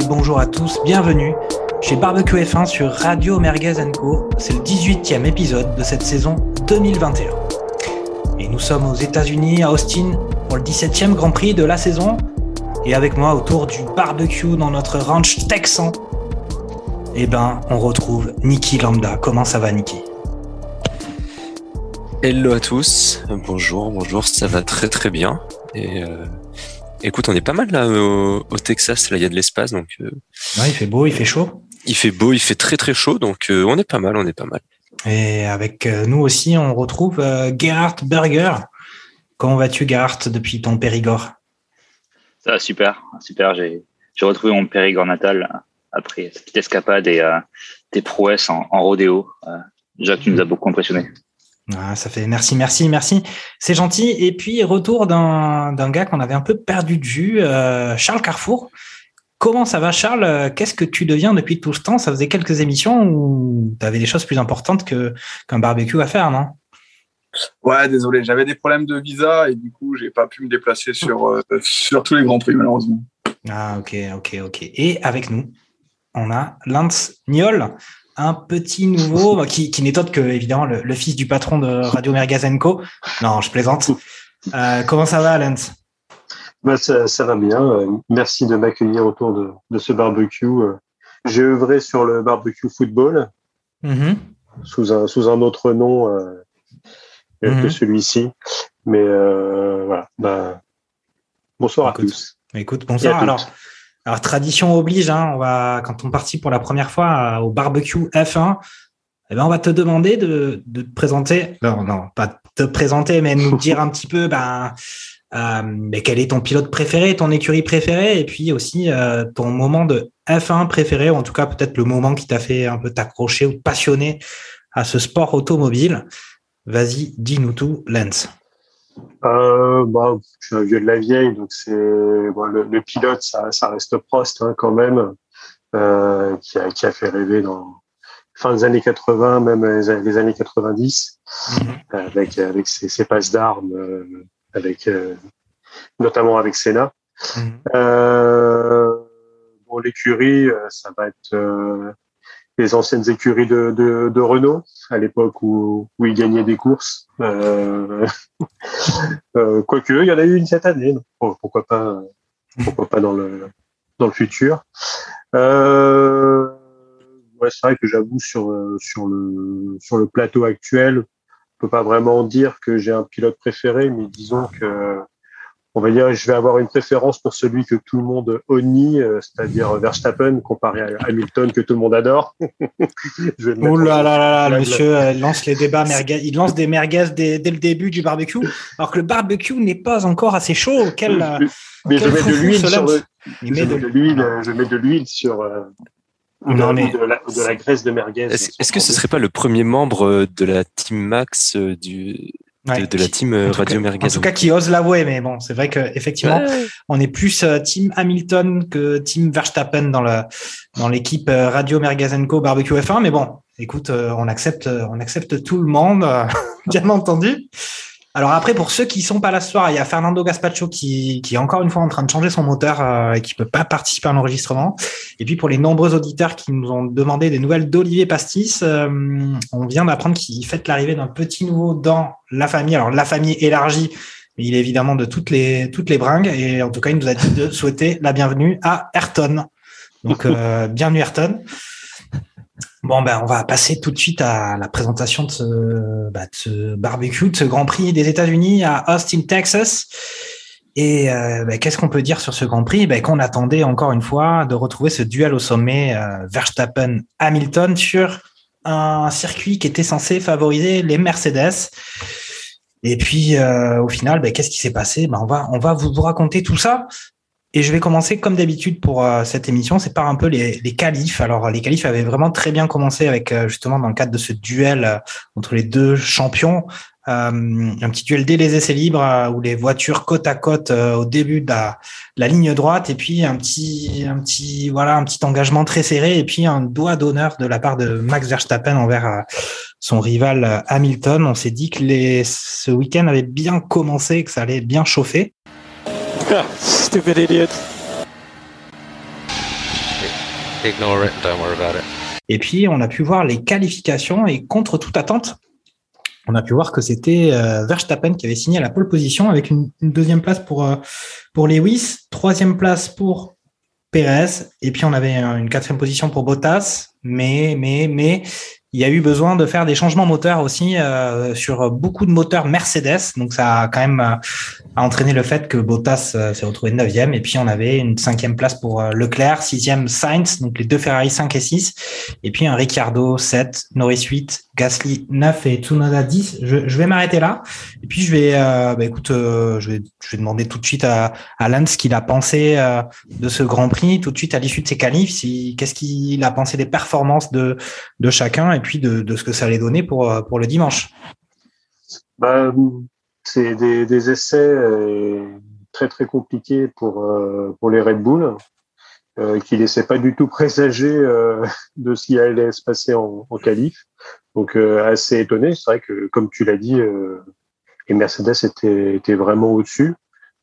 bonjour à tous, bienvenue chez Barbecue F1 sur Radio Merguez Co. C'est le 18e épisode de cette saison 2021. Et nous sommes aux États-Unis, à Austin, pour le 17e Grand Prix de la saison. Et avec moi autour du barbecue dans notre ranch texan, eh ben, on retrouve Niki Lambda. Comment ça va, Niki Hello à tous, bonjour, bonjour, ça va très très bien. Et euh, écoute, on est pas mal là au, au Texas, là il y a de l'espace, donc euh, Ouais, il fait beau, il fait chaud. il fait beau, il fait très très chaud, donc euh, on est pas mal, on est pas mal. Et avec euh, nous aussi, on retrouve euh, Gerhard Berger. Comment vas-tu, Gerhard, depuis ton Périgord? Ça va super, super. J'ai j'ai retrouvé mon Périgord natal après cette petite escapade et euh, des prouesses en, en rodéo. Euh, déjà, qui nous a beaucoup impressionné. Ah, ça fait merci, merci, merci. C'est gentil. Et puis, retour d'un d'un gars qu'on avait un peu perdu de vue, euh, Charles Carrefour. Comment ça va, Charles? Qu'est-ce que tu deviens depuis tout ce temps? Ça faisait quelques émissions où tu avais des choses plus importantes que qu'un barbecue à faire, non? Ouais, désolé, j'avais des problèmes de visa et du coup, j'ai pas pu me déplacer sur, euh, sur tous les grands prix, malheureusement. Ah, ok, ok, ok. Et avec nous, on a Lance Niol, un petit nouveau bah, qui, qui n'est autre que, évidemment, le, le fils du patron de Radio Mergazenco. Non, je plaisante. Euh, comment ça va, Lance? Bah, ça, ça va bien. Euh, Merci de m'accueillir autour de, de ce barbecue. Euh, J'ai œuvré sur le barbecue football Mhm. sous un, sous un autre nom euh, que Mhm. celui-ci. Mais euh, voilà. Bah, bonsoir Écoute. à tous. Écoute, bonsoir. à toutes. Alors, tradition oblige, hein, on va, quand on partit pour la première fois au barbecue F1, eh ben, on va te demander de, te présenter, non, non, pas te présenter, mais nous dire un petit peu, ben, euh, mais quel est ton pilote préféré, ton écurie préférée, et puis aussi euh, ton moment de F1 préféré, ou en tout cas peut-être le moment qui t'a fait un peu t'accrocher ou passionner à ce sport automobile. Vas-y, dis-nous tout, Lance. Euh, bah, je suis un vieux de la vieille, donc c'est bon, le, le pilote, ça, ça reste Prost hein, quand même, euh, qui, a, qui a fait rêver dans fin des années 80, même les, années 90, avec avec ses, ses passes d'armes, euh, avec euh, notamment avec Senna. Mhm. Euh, bon, l'écurie, euh, ça va être euh, les anciennes écuries de, de, de Renault à l'époque où, où il gagnait des courses. Euh, euh, quoique, il y en a eu une cette année. pourquoi pas, pourquoi pas dans le dans le futur. Euh, ouais, c'est vrai que j'avoue sur sur le sur le plateau actuel, on peut pas vraiment dire que j'ai un pilote préféré, mais disons que on va dire je vais avoir une préférence pour celui que tout le monde honnie, euh, c'est-à-dire Verstappen comparé à Hamilton que tout le monde adore. je vais Oh là en- là là là, monsieur euh, lance les débats merguez. Il lance des merguez dès, dès le début du barbecue, alors que le barbecue n'est pas encore assez chaud. Quel, mais je mets de l'huile sur le, je met de mets de l'huile, euh, je mets de l'huile sur euh, Non, de, mais- de la, de graisse de merguez. Est-ce que ce serait pas le premier membre euh, de la Team Max du, Ouais, de, de la team euh, en tout Radio cas- Merguez En tout cas, qui ose l'avouer, mais bon, c'est vrai que effectivement, Ouais. on est plus euh, team Hamilton que team Verstappen dans le dans l'équipe euh, Radio Mergazenco Barbecue F1. Mais bon, écoute, on accepte, on accepte tout le monde, bien entendu. Alors après, pour ceux qui sont pas là ce soir, il y a Fernando Gaspacho qui, qui est encore une fois en train de changer son moteur euh, et qui peut pas participer à l'enregistrement. Et puis pour les nombreux auditeurs qui nous ont demandé des nouvelles d'Olivier Pastis, euh, on vient d'apprendre qu'il fête l'arrivée d'un petit nouveau dans la famille. Alors la famille élargie, mais il est évidemment de toutes les toutes les bringues. Et en tout cas, il nous a dit de souhaiter la bienvenue à Ayrton. Donc euh, bienvenue Ayrton. Bon, ben, on va passer tout de suite à la présentation de ce, bah, de ce barbecue, de ce Grand Prix des États-Unis à Austin, Texas. Et euh, ben, qu'est-ce qu'on peut dire sur ce Grand Prix? Ben, Qu'on attendait encore une fois de retrouver ce duel au sommet euh, Verstappen-Hamilton sur un circuit qui était censé favoriser les Mercedes. Et puis, euh, au final, ben, qu'est-ce qui s'est passé? On, va, on va vous raconter tout ça. Et je vais commencer comme d'habitude pour euh, cette émission, c'est par un peu les, les qualifs. Alors les qualifs avaient vraiment très bien commencé avec euh, justement dans le cadre de ce duel euh, entre les deux champions, un petit duel dès les essais libres où les voitures côte à côte au début de la, la, ligne droite et puis un petit, un petit, voilà, un petit engagement très serré et puis un doigt d'honneur de la part de Max Verstappen envers son rival Hamilton. On s'est dit que les, ce week-end avait bien commencé, que ça allait bien chauffer. Stupid idiot. Ignore it, don't worry about it. Et puis, on a pu voir les qualifications et contre toute attente, on a pu voir que c'était euh, Verstappen qui avait signé la pole position avec une, deuxième place pour, euh, pour Lewis, troisième place pour Perez, et puis on avait une quatrième position pour Bottas, mais, mais, mais, il y a eu besoin de faire des changements moteurs aussi euh, sur beaucoup de moteurs Mercedes. Donc ça a quand même euh, entraîné le fait que Bottas euh, s'est retrouvé neuvième. Et puis on avait une cinquième place pour euh, Leclerc, sixième Sainz, donc les deux Ferrari 5 et 6. Et puis un Ricciardo 7, Norris 8, Gasly 9 et Tsunoda 10. Je, je vais m'arrêter là. Et puis je vais, bah, écoute, je, vais, je vais demander tout de suite à, à Lance ce qu'il a pensé de ce Grand Prix, tout de suite à l'issue de ses qualifs, si, qu'est-ce qu'il a pensé des performances de, de chacun puis de, de, ce que ça allait donner pour, euh, pour le dimanche. Bah, c'est des, des, essais euh, très très compliqués pour, euh, pour les Red Bull, euh, qui laissaient pas du tout présager euh, de ce qui allait se passer en, en. Donc assez étonné. C'est vrai que comme tu l'as dit, les Mercedes étaient, étaient vraiment au-dessus.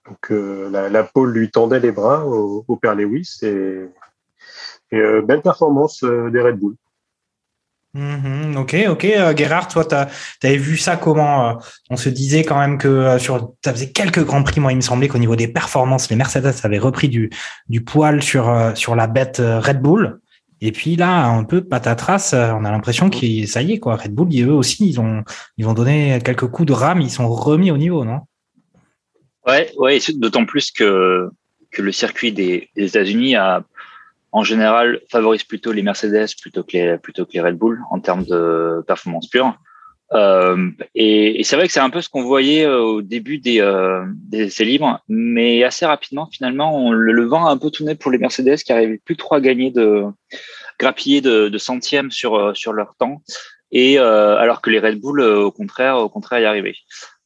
Donc la, la pole lui tendait les bras au, père Lewis et, et belle performance des Red Bull. Mhm, ok, ok. Euh, Gérard, toi, tu avais vu ça comment euh, On se disait quand même que euh, sur, ça faisait quelques grands prix. Moi, il me semblait qu'au niveau des performances, les Mercedes avaient repris du, du poil sur, sur la bête Red Bull. Et puis là, un peu patatras, on a l'impression que ça y est, quoi. Red Bull, eux aussi, ils ont, ils ont donné quelques coups de rame, ils sont remis au niveau, non? Ouais, ouais. D'autant plus que que le circuit des, des États-Unis a en général, favorise plutôt les Mercedes plutôt que les, plutôt que les Red Bull en termes de performance pure. Euh, et, et c'est vrai que c'est un peu ce qu'on voyait euh, au début des, euh, des essais libres, mais assez rapidement, finalement, on, le, vent a un peu tourné pour les Mercedes qui n'arrivaient plus trop à gagner de grappiller de, de centièmes sur, euh, sur leur temps, et euh, alors que les Red Bull, au contraire, au contraire, y arrivaient.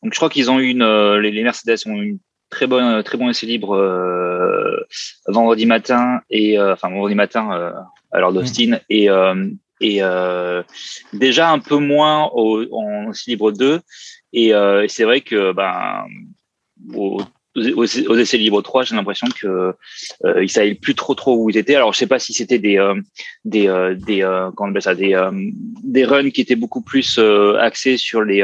Donc je crois qu'ils ont eu une, les, les Mercedes ont eu une très bon très bon essai libre euh, vendredi matin et euh, enfin vendredi matin euh, à l'heure d'Austin et et déjà un peu moins au, en essai libre 2 et c'est vrai que ben aux, aux, essais libres 3, j'ai l'impression que euh, ils savaient plus trop trop où ils étaient. Alors je sais pas si c'était des des des comment on appelle ça des des runs qui étaient beaucoup plus axés sur les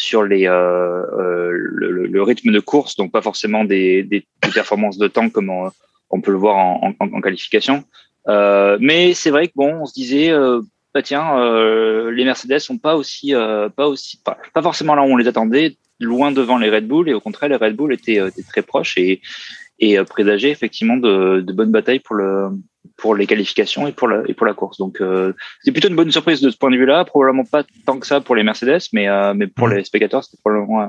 sur les, euh, euh, le, le, rythme de course, donc pas forcément des, des, des performances de temps comme on, on peut le voir en, en, en qualification. Euh, mais c'est vrai que bon, on se disait, euh, bah tiens, euh, les Mercedes sont pas aussi, pas aussi, pas, pas, forcément là où on les attendait, loin devant les Red Bull, et au contraire, les Red Bull étaient, étaient très proches et, et présageaient effectivement de, de bonnes batailles pour le, pour les qualifications et pour la, et pour la course. Donc, euh, c'est plutôt une bonne surprise de ce point de vue-là. Probablement pas tant que ça pour les Mercedes, mais, euh, mais pour les spectateurs, c'était probablement euh,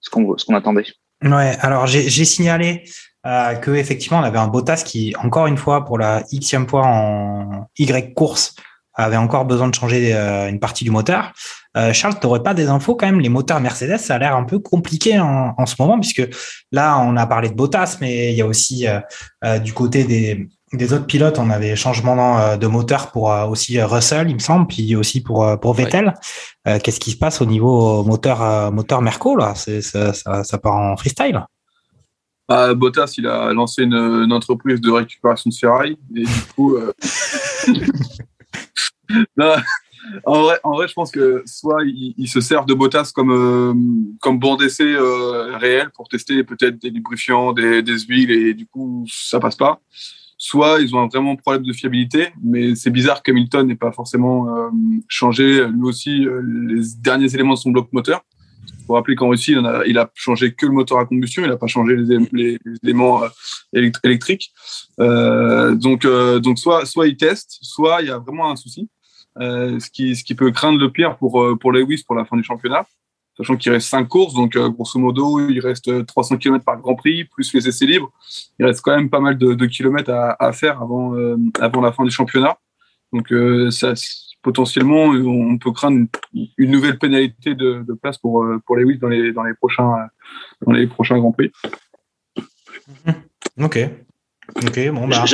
ce qu'on ce qu'on attendait. Ouais, alors j'ai signalé euh, que effectivement on avait un Bottas qui, encore une fois, pour la xème fois en Y course, avait encore besoin de changer euh, une partie du moteur. Euh, Charles, tu n'aurais pas des infos quand même? Les moteurs Mercedes, ça a l'air un peu compliqué en, en, ce moment, puisque là, on a parlé de Bottas, mais il y a aussi euh, du côté des, des autres pilotes, on avait changement euh, de moteur pour euh, aussi euh, Russell, il me semble, puis aussi pour pour Vettel. Ouais. Qu'est-ce qui se passe au niveau moteur moteur Merco là? Ça, ça, ça, part en freestyle. Ah, Bottas, il a lancé une, une, entreprise de récupération de Ferrari et du coup. Euh... non, en vrai, en vrai, je pense que soit ils il se servent de Bottas comme euh, comme bon d'essai euh, réel pour tester peut-être des lubrifiants, des, des huiles et du coup ça passe pas soit ils ont un vraiment problème de fiabilité, mais c'est bizarre qu'Hamilton n'ait pas forcément euh, changé lui aussi euh, les derniers éléments de son bloc moteur. Faut rappeler qu'en Russie, il a, changé que le moteur à combustion, il n'a pas changé les, éléments euh, électriques. Euh, donc, euh, donc soit, soit il teste, soit il y a vraiment un souci, ce, qui, ce qui peut craindre le pire pour, pour Lewis pour la fin du championnat sachant qu'il reste cinq courses, donc grosso modo, il reste 300 km par Grand Prix, plus les essais libres. Il reste quand même pas mal de, kilomètres à, à, faire avant, avant la fin du championnat. Donc, ça, potentiellement, on peut craindre une, nouvelle pénalité de, place pour, pour les Lewis dans les, dans les prochains, dans les prochains Grands Prix. Ok. Ok, bon, bah.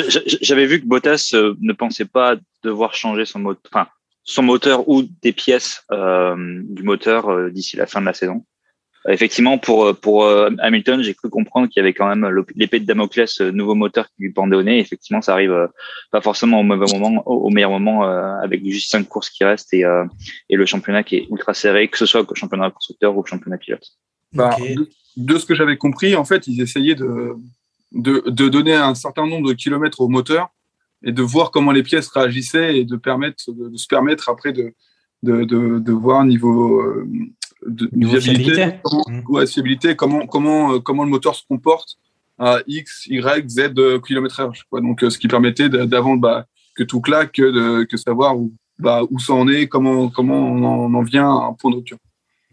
J'avais vu que Bottas ne pensait pas devoir changer son moteur, enfin, son moteur ou des pièces du moteur d'ici la fin de la saison. Effectivement, pour euh, pour euh, Hamilton, j'ai cru comprendre qu'il y avait quand même l'épée de Damoclès, euh, nouveau moteur qui lui pendait au nez. Effectivement, ça arrive pas forcément au mauvais moment, au meilleur moment, avec juste cinq courses qui restent et et le championnat qui est ultra serré, que ce soit le championnat constructeur ou le championnat pilote. Bah, de, ce que j'avais compris, en fait, ils essayaient de, de de donner un certain nombre de kilomètres au moteur et de voir comment les pièces réagissaient et de permettre de, se permettre après de de, de, de voir niveau de, viabilité, comment, mmh. comment, comment, euh, comment le moteur se comporte à X, Y, Z km heure. Donc, euh, ce qui permettait d'avant bah, que tout claque, que, que savoir où, bah, où ça en est, comment, comment on en, vient à un point de rupture.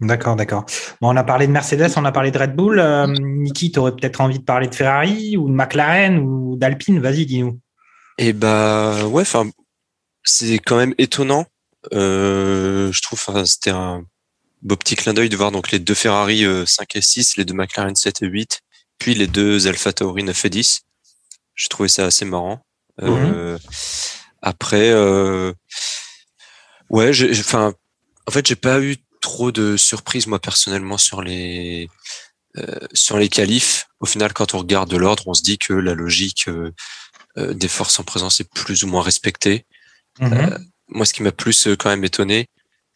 D'accord, d'accord. Bon, on a parlé de Mercedes, on a parlé de Red Bull. Euh, Niki, tu aurais peut-être envie de parler de Ferrari ou de McLaren ou d'Alpine? Vas-y, dis-nous. Eh bah, ouais, enfin, c'est quand même étonnant. je trouve, c'était un beau petit clin d'œil de voir donc les deux Ferrari 5 euh, et 6, les deux McLaren 7 et 8, puis les deux Alpha Tauri 9 et 10. Je trouvais ça assez marrant. Euh, mhm. Après, euh, ouais, enfin, en fait, j'ai pas eu trop de surprises moi personnellement sur les euh, sur les qualifs. Au final, quand on regarde l'ordre, on se dit que la logique euh, des forces en présence est plus ou moins respectée. Mhm. moi, ce qui m'a plus quand même étonné,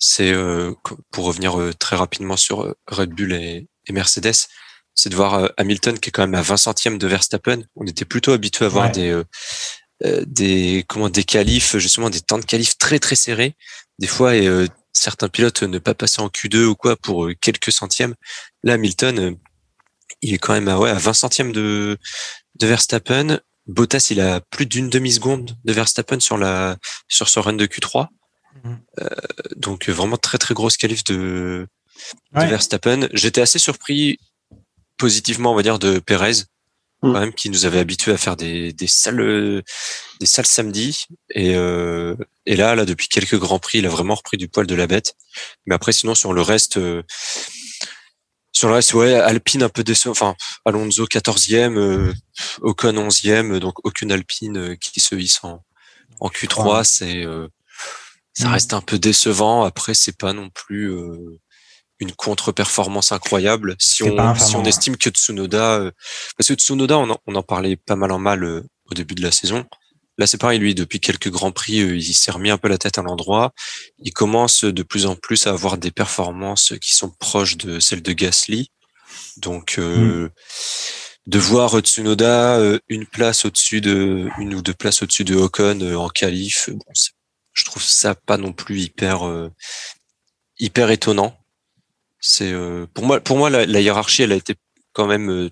c'est euh, pour revenir euh, très rapidement sur euh, Red Bull et, Mercedes, c'est de voir Hamilton qui est quand même à 20 centièmes de Verstappen. On était plutôt habitué à voir des des comment des qualifs justement des temps de qualifs très très serrés. Des fois et certains pilotes ne pas passer en Q2 ou quoi pour quelques centièmes. Là Hamilton il est quand même à ouais à 20 centièmes de de Verstappen. Bottas il a plus d'une demi seconde de Verstappen sur la sur son run de Q3. Euh, donc vraiment très très grosse qualif de, Verstappen. J'étais assez surpris positivement, on va dire, de Perez, mm. quand même, qui nous avait habitués à faire des, des sales des salles samedi. Et, euh, et là, là, depuis quelques grands prix, il a vraiment repris du poil de la bête. Mais après, sinon, sur le reste, euh, sur le reste, ouais, Alpine un peu décevant. Enfin, Alonso 14e, euh, Ocon 11e, donc aucune Alpine qui se hisse en, en Q3. C'est ça mm. reste un peu décevant. Après, c'est pas non plus euh, une contre-performance incroyable. Si on, si on estime que Tsunoda, euh, parce que Tsunoda, on en, on en, parlait pas mal en mal euh, au début de la saison. Là, c'est pareil, lui, depuis quelques grands prix, il s'est remis un peu la tête à l'endroit. Il commence de plus en plus à avoir des performances qui sont proches de celles de Gasly. Donc, mm. de voir Tsunoda une place au-dessus de, une ou deux places au-dessus de Ocon en qualif, bon, c'est je trouve ça pas non plus hyper euh, hyper étonnant. C'est euh, pour moi pour moi la, hiérarchie elle a été quand même euh,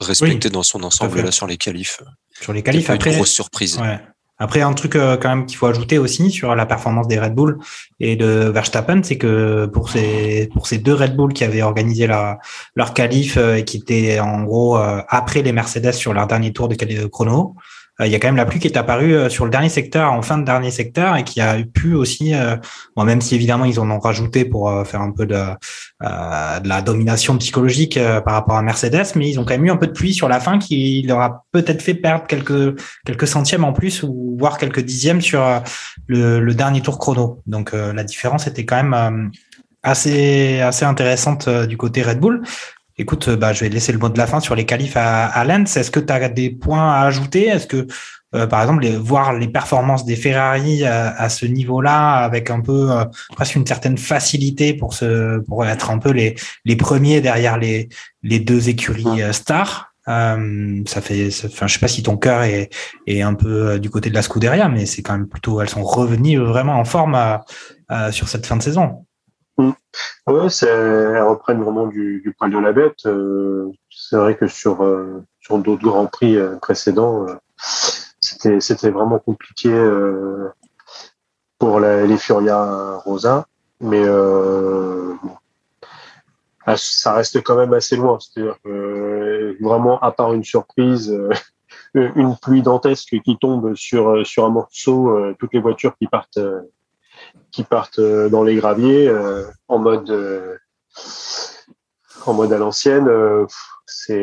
respectée dans son ensemble là sur les qualifs. Sur les qualifs après une grosse surprise. Ouais. Après, un truc quand même qu'il faut ajouter aussi sur la performance des Red Bull et de Verstappen, c'est que pour ces pour ces deux Red Bull qui avaient organisé la, leur qualif et qui étaient en gros après les Mercedes sur leur dernier tour de chrono, euh, il y a quand même la pluie qui est apparue euh, sur le dernier secteur, en fin de dernier secteur, et qui a pu aussi, euh, bon, même si évidemment ils en ont rajouté pour faire un peu de, de la domination psychologique par rapport à Mercedes, mais ils ont quand même eu un peu de pluie sur la fin qui leur a peut-être fait perdre quelques quelques centièmes en plus ou voire quelques dixièmes sur le, le dernier tour chrono. Donc la différence était quand même assez assez intéressante du côté Red Bull. Écoute, euh, bah, je vais laisser le mot de la fin sur les qualifs à, à Lens. Est-ce que tu as des points à ajouter? Est-ce que, euh, par exemple, les, voir les performances des Ferrari à, à ce niveau-là, avec un peu euh, presque une certaine facilité pour se, pour être un peu les, les premiers derrière les, les deux écuries stars, euh, ça fait, enfin, je sais pas si ton cœur est, est un peu du côté de la Scuderia, mais c'est quand même plutôt, elles sont revenues vraiment en forme sur cette fin de saison. Mm. Oui, elles reprennent vraiment du, du, poil de la bête. Euh, c'est vrai que sur, euh, sur d'autres grands prix euh, précédents, c'était, c'était vraiment compliqué pour les Furia Rosa. Mais ah, ça reste quand même assez loin. C'est-à-dire vraiment, à part une surprise, une pluie dantesque qui tombe sur, sur un morceau, toutes les voitures qui partent qui partent dans les graviers en mode en mode à l'ancienne. c'est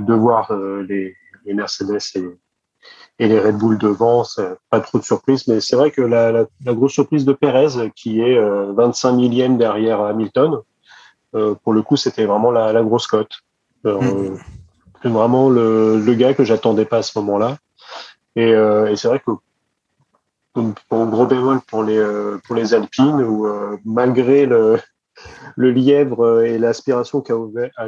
de voir les, les Mercedes et, et les Red Bull devant, pas trop de surprise. Mais c'est vrai que la, la, la, grosse surprise de Perez, qui est 25 millième derrière Hamilton, euh, pour le coup, c'était vraiment la, la, grosse cote. Euh, mm. Vraiment le, le, gars que j'attendais pas à ce moment-là. Et, euh, et c'est vrai que pour gros bémol pour les pour les Alpines, où malgré le le lièvre et l'aspiration qu'a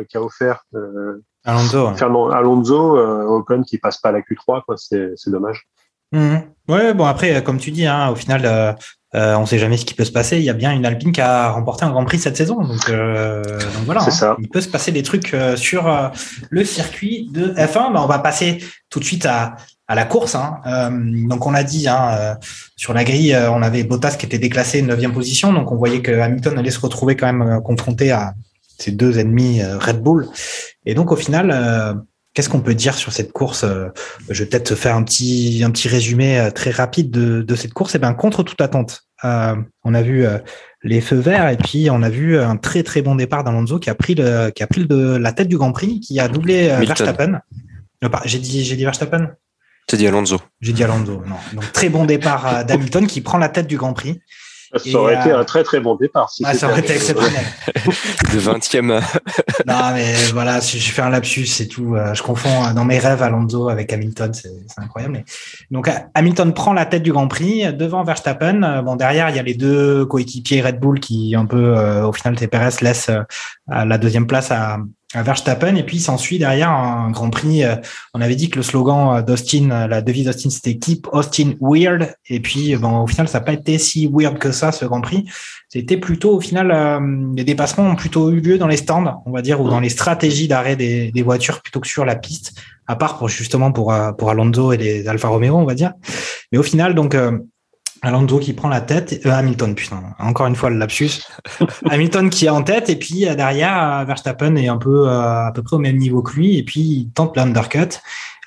qu offert euh, Alonso, Fernand Alonso, euh, Ocon qui passe pas à la Q3, quoi, c'est dommage. Mmh. Ouais, bon après, comme tu dis, hein, au final, euh, euh, on sait jamais ce qui peut se passer. Il y a bien une Alpine qui a remporté un Grand Prix cette saison, donc, euh, donc voilà. Hein. Ça. Il peut se passer des trucs euh, sur euh, le circuit de F1. Ben, on va passer tout de suite à, à la course. Hein. donc on l'a dit, hein, sur la grille, on avait Bottas qui était déclassé 9e position, donc on voyait que Hamilton allait se retrouver quand même confronté à ces deux ennemis Red Bull. Et donc au final Qu'est-ce qu'on peut dire sur cette course euh, Je vais peut-être faire un petit, un petit résumé euh, très rapide de, de cette course. Et eh ben contre toute attente, euh, on a vu euh, les feux verts et puis on a vu un très très bon départ d'Alonso qui a pris le, qui a pris le, la tête du Grand Prix, qui a doublé Verstappen. J'ai dit, j'ai dit Verstappen? T'as dit Alonso. J'ai dit Alonso. Non. Donc très bon départ d'Hamilton qui prend la tête du Grand Prix. Ça aurait été un très très bon départ. Si ah, ça aurait été exceptionnel. de 20e. non, mais voilà, si je fais un lapsus, c'est tout. Euh, je confonds euh, dans mes rêves Alonso avec Hamilton, c'est incroyable. Donc Hamilton prend la tête du Grand Prix devant Verstappen. Euh, bon, derrière, il y a les deux coéquipiers Red Bull qui, un peu, au final, Perez laisse la deuxième place à, Verstappen et puis s'ensuit derrière un Grand Prix. Euh, on avait dit que le slogan euh, d'Austin, euh, la devise d'Austin, c'était Keep Austin Weird. Et puis, bon, au final, ça n'a pas été si weird que ça ce Grand Prix. C'était plutôt, au final, les dépassements ont plutôt eu lieu dans les stands, on va dire, ou dans les stratégies d'arrêt des, des, voitures plutôt que sur la piste, à part pour justement pour pour Alonso et les Alfa Romeo, on va dire. Mais au final, donc Alonso qui prend la tête, euh, Hamilton, putain, encore une fois le lapsus. Hamilton qui est en tête et puis euh, derrière euh, Verstappen est un peu à peu près au même niveau que lui et puis il tente l'undercut.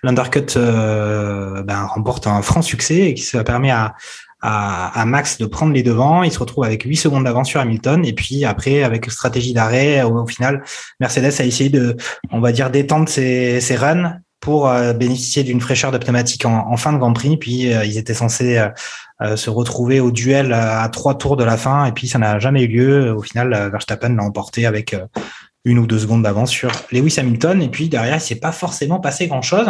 L'undercut ben, remporte un franc succès et qui ça permet à, à, à, Max de prendre les devants. Il se retrouve avec 8 secondes d'avance sur Hamilton et puis après avec stratégie d'arrêt, au, final Mercedes a essayé de, on va dire, d'étendre ses, ses runs pour bénéficier d'une fraîcheur de pneumatique en, en, fin de Grand Prix. Puis ils étaient censés euh, se retrouver au duel à trois tours de la fin et puis ça n'a jamais eu lieu. Au final, euh, Verstappen l'a emporté avec euh, une ou deux secondes d'avance sur Lewis Hamilton et puis derrière, il s'est pas forcément passé grand chose.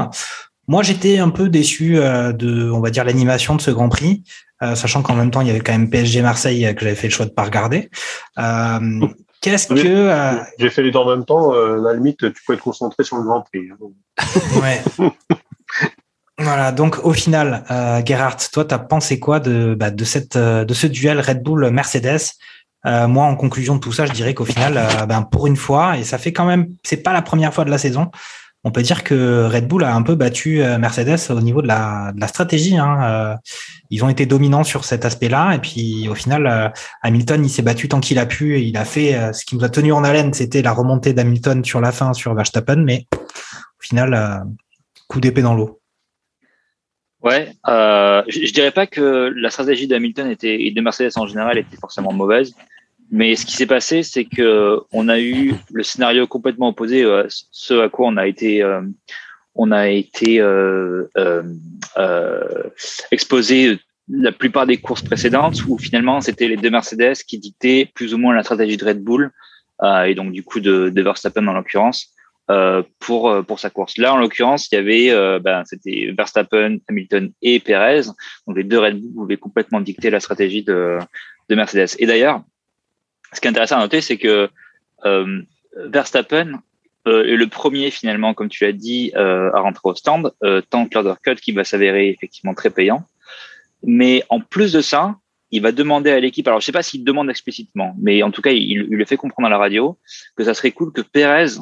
Moi, j'étais un peu déçu de, on va dire, l'animation de ce Grand Prix, sachant qu'en même temps, il y avait quand même PSG Marseille que j'avais fait le choix de pas regarder. Qu'est-ce que j'ai fait les deux en même temps À la limite, tu peux être concentré sur le Grand Prix. Hein. Ouais. Voilà, donc au final, euh, Gerhard, toi, tu as pensé quoi de, bah, de, cette, euh, de ce duel Red Bull-Mercedes euh, Moi, en conclusion de tout ça, je dirais qu'au final, euh, ben, pour une fois, et ça fait quand même, c'est pas la première fois de la saison, on peut dire que Red Bull a un peu battu euh, Mercedes au niveau de la, de la stratégie. Hein. ils ont été dominants sur cet aspect-là, et puis au final, Hamilton, il s'est battu tant qu'il a pu, et il a fait ce qui nous a tenu en haleine, c'était la remontée d'Hamilton sur la fin sur Verstappen, mais au final, coup d'épée dans l'eau. Ouais, euh, je, je, dirais pas que la stratégie d'Hamilton était et de Mercedes en général était forcément mauvaise, mais ce qui s'est passé, c'est que on a eu le scénario complètement opposé à ce à quoi on a été, euh, on a été euh, euh, euh, exposé la plupart des courses précédentes, où finalement c'était les deux Mercedes qui dictaient plus ou moins la stratégie de Red Bull euh, et donc du coup de, de Verstappen en l'occurrence. Euh, pour euh, pour sa course. Là, en l'occurrence, il y avait euh, ben, c'était Verstappen, Hamilton et Perez. Donc les deux Red Bull pouvaient complètement dicter la stratégie de, de Mercedes. Et d'ailleurs, ce qui est intéressant à noter, c'est que Verstappen est le premier finalement, comme tu l'as dit, à rentrer au stand, tant que cut qui va s'avérer effectivement très payant. Mais en plus de ça, il va demander à l'équipe, alors je sais pas s'il demande explicitement, mais en tout cas, il, il, le fait comprendre à la radio que ça serait cool que Perez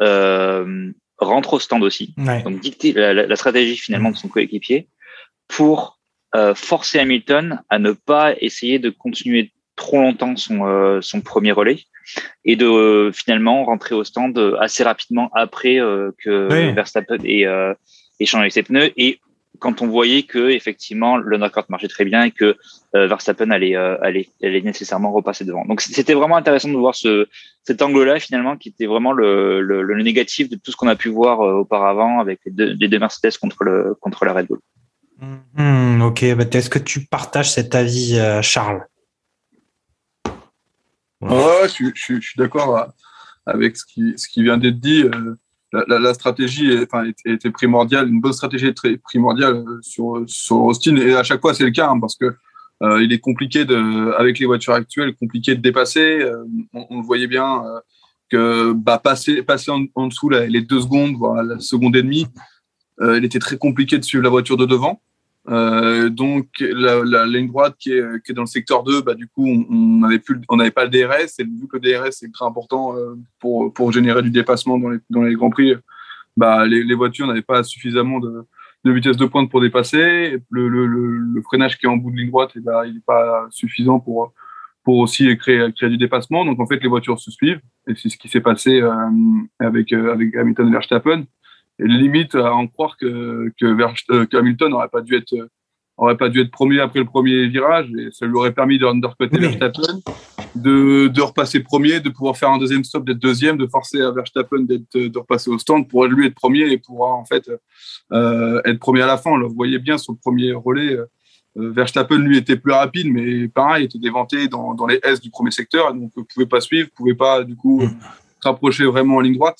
euh, rentre au stand aussi. Donc dicter la, la, stratégie finalement de son coéquipier pour euh, forcer Hamilton à ne pas essayer de continuer trop longtemps son, euh, son premier relais et de euh, finalement rentrer au stand assez rapidement après euh, que Verstappen ait, ait changé ses pneus et quand on voyait que effectivement l'undercut marchait très bien et que euh, Verstappen allait, euh, allait, allait nécessairement repasser devant. Donc c'était vraiment intéressant de voir ce, cet angle-là finalement qui était vraiment le, le, le négatif de tout ce qu'on a pu voir euh, auparavant avec les deux, les deux Mercedes contre, le, contre la Red Bull. Mmh, ok, bah, est-ce que tu partages cet avis, euh, Ouais, je, je, suis d'accord avec ce qui, ce qui vient d'être dit. Euh, la, la, la, stratégie est, enfin, était primordiale, une bonne stratégie est très primordiale sur, sur Austin. Et à chaque fois, c'est le cas, hein, parce que euh, il est compliqué de, avec les voitures actuelles, compliqué de dépasser. Euh, on, on, le voyait bien euh, que bah, passer, passer en, en dessous là, les deux secondes, voire la seconde et demie, euh, il était très compliqué de suivre la voiture de devant. Euh, donc la, la, ligne droite qui est, qui est dans le secteur 2, bah, du coup on n'avait on n'avait pas le DRS et vu que le DRS c'est très important euh, pour pour générer du dépassement dans les dans les grands prix, bah les, les voitures n'avaient pas suffisamment de, de vitesse de pointe pour dépasser. Le, le, le, freinage qui est en bout de ligne droite, bah, il n'est pas suffisant pour pour aussi créer créer du dépassement. Donc en fait les voitures se suivent et c'est ce qui s'est passé euh, avec avec Hamilton et Verstappen limite à en croire que que, euh, que Hamilton n'aurait pas dû être aurait pas dû être premier après le premier virage et ça lui aurait permis de undercutter oui. Verstappen, de, de repasser premier, de pouvoir faire un deuxième stop, d'être deuxième, de forcer à Verstappen d'être de repasser au stand pour lui être premier et pouvoir en fait euh, être premier à la fin. Là, vous voyez bien sur le premier relais, euh, Verstappen lui était plus rapide, mais pareil, il était déventé dans, dans les S du premier secteur, donc ne pouvait pas suivre, pouvait pas du coup mm. se rapprocher vraiment en ligne droite.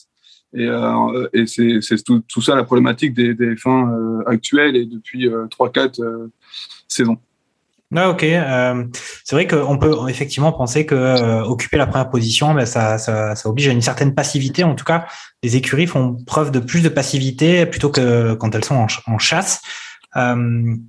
Et, euh, et c'est tout, ça la problématique des, fins euh, actuelles et depuis euh, 3-4 euh, saisons. Ah, ok. C'est vrai qu'on peut effectivement penser que occuper la première position, ben, ça, oblige à une certaine passivité. En tout cas, les écuries font preuve de plus de passivité plutôt que quand elles sont en, chasse.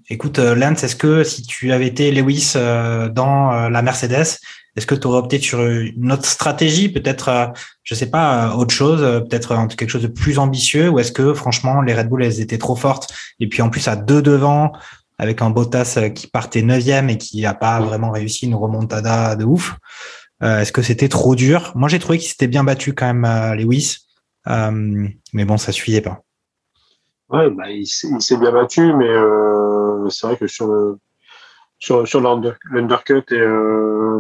Écoute, Lance, est-ce que si tu avais été Lewis dans la Mercedes, est-ce que tu aurais opté sur une autre stratégie, peut-être, euh, je sais pas, euh, autre chose, euh, peut-être quelque chose de plus ambitieux, ou est-ce que franchement les Red Bull elles étaient trop fortes et puis en plus à deux devant avec un Bottas qui partait neuvième et qui n'a pas vraiment réussi une remontada de ouf. est-ce que c'était trop dur? Moi j'ai trouvé qu'il s'était bien battu quand même Lewis, mais bon ça suffisait pas. Ouais, bah, il s'est bien battu, mais c'est vrai que sur le sur, sur l'undercut et euh,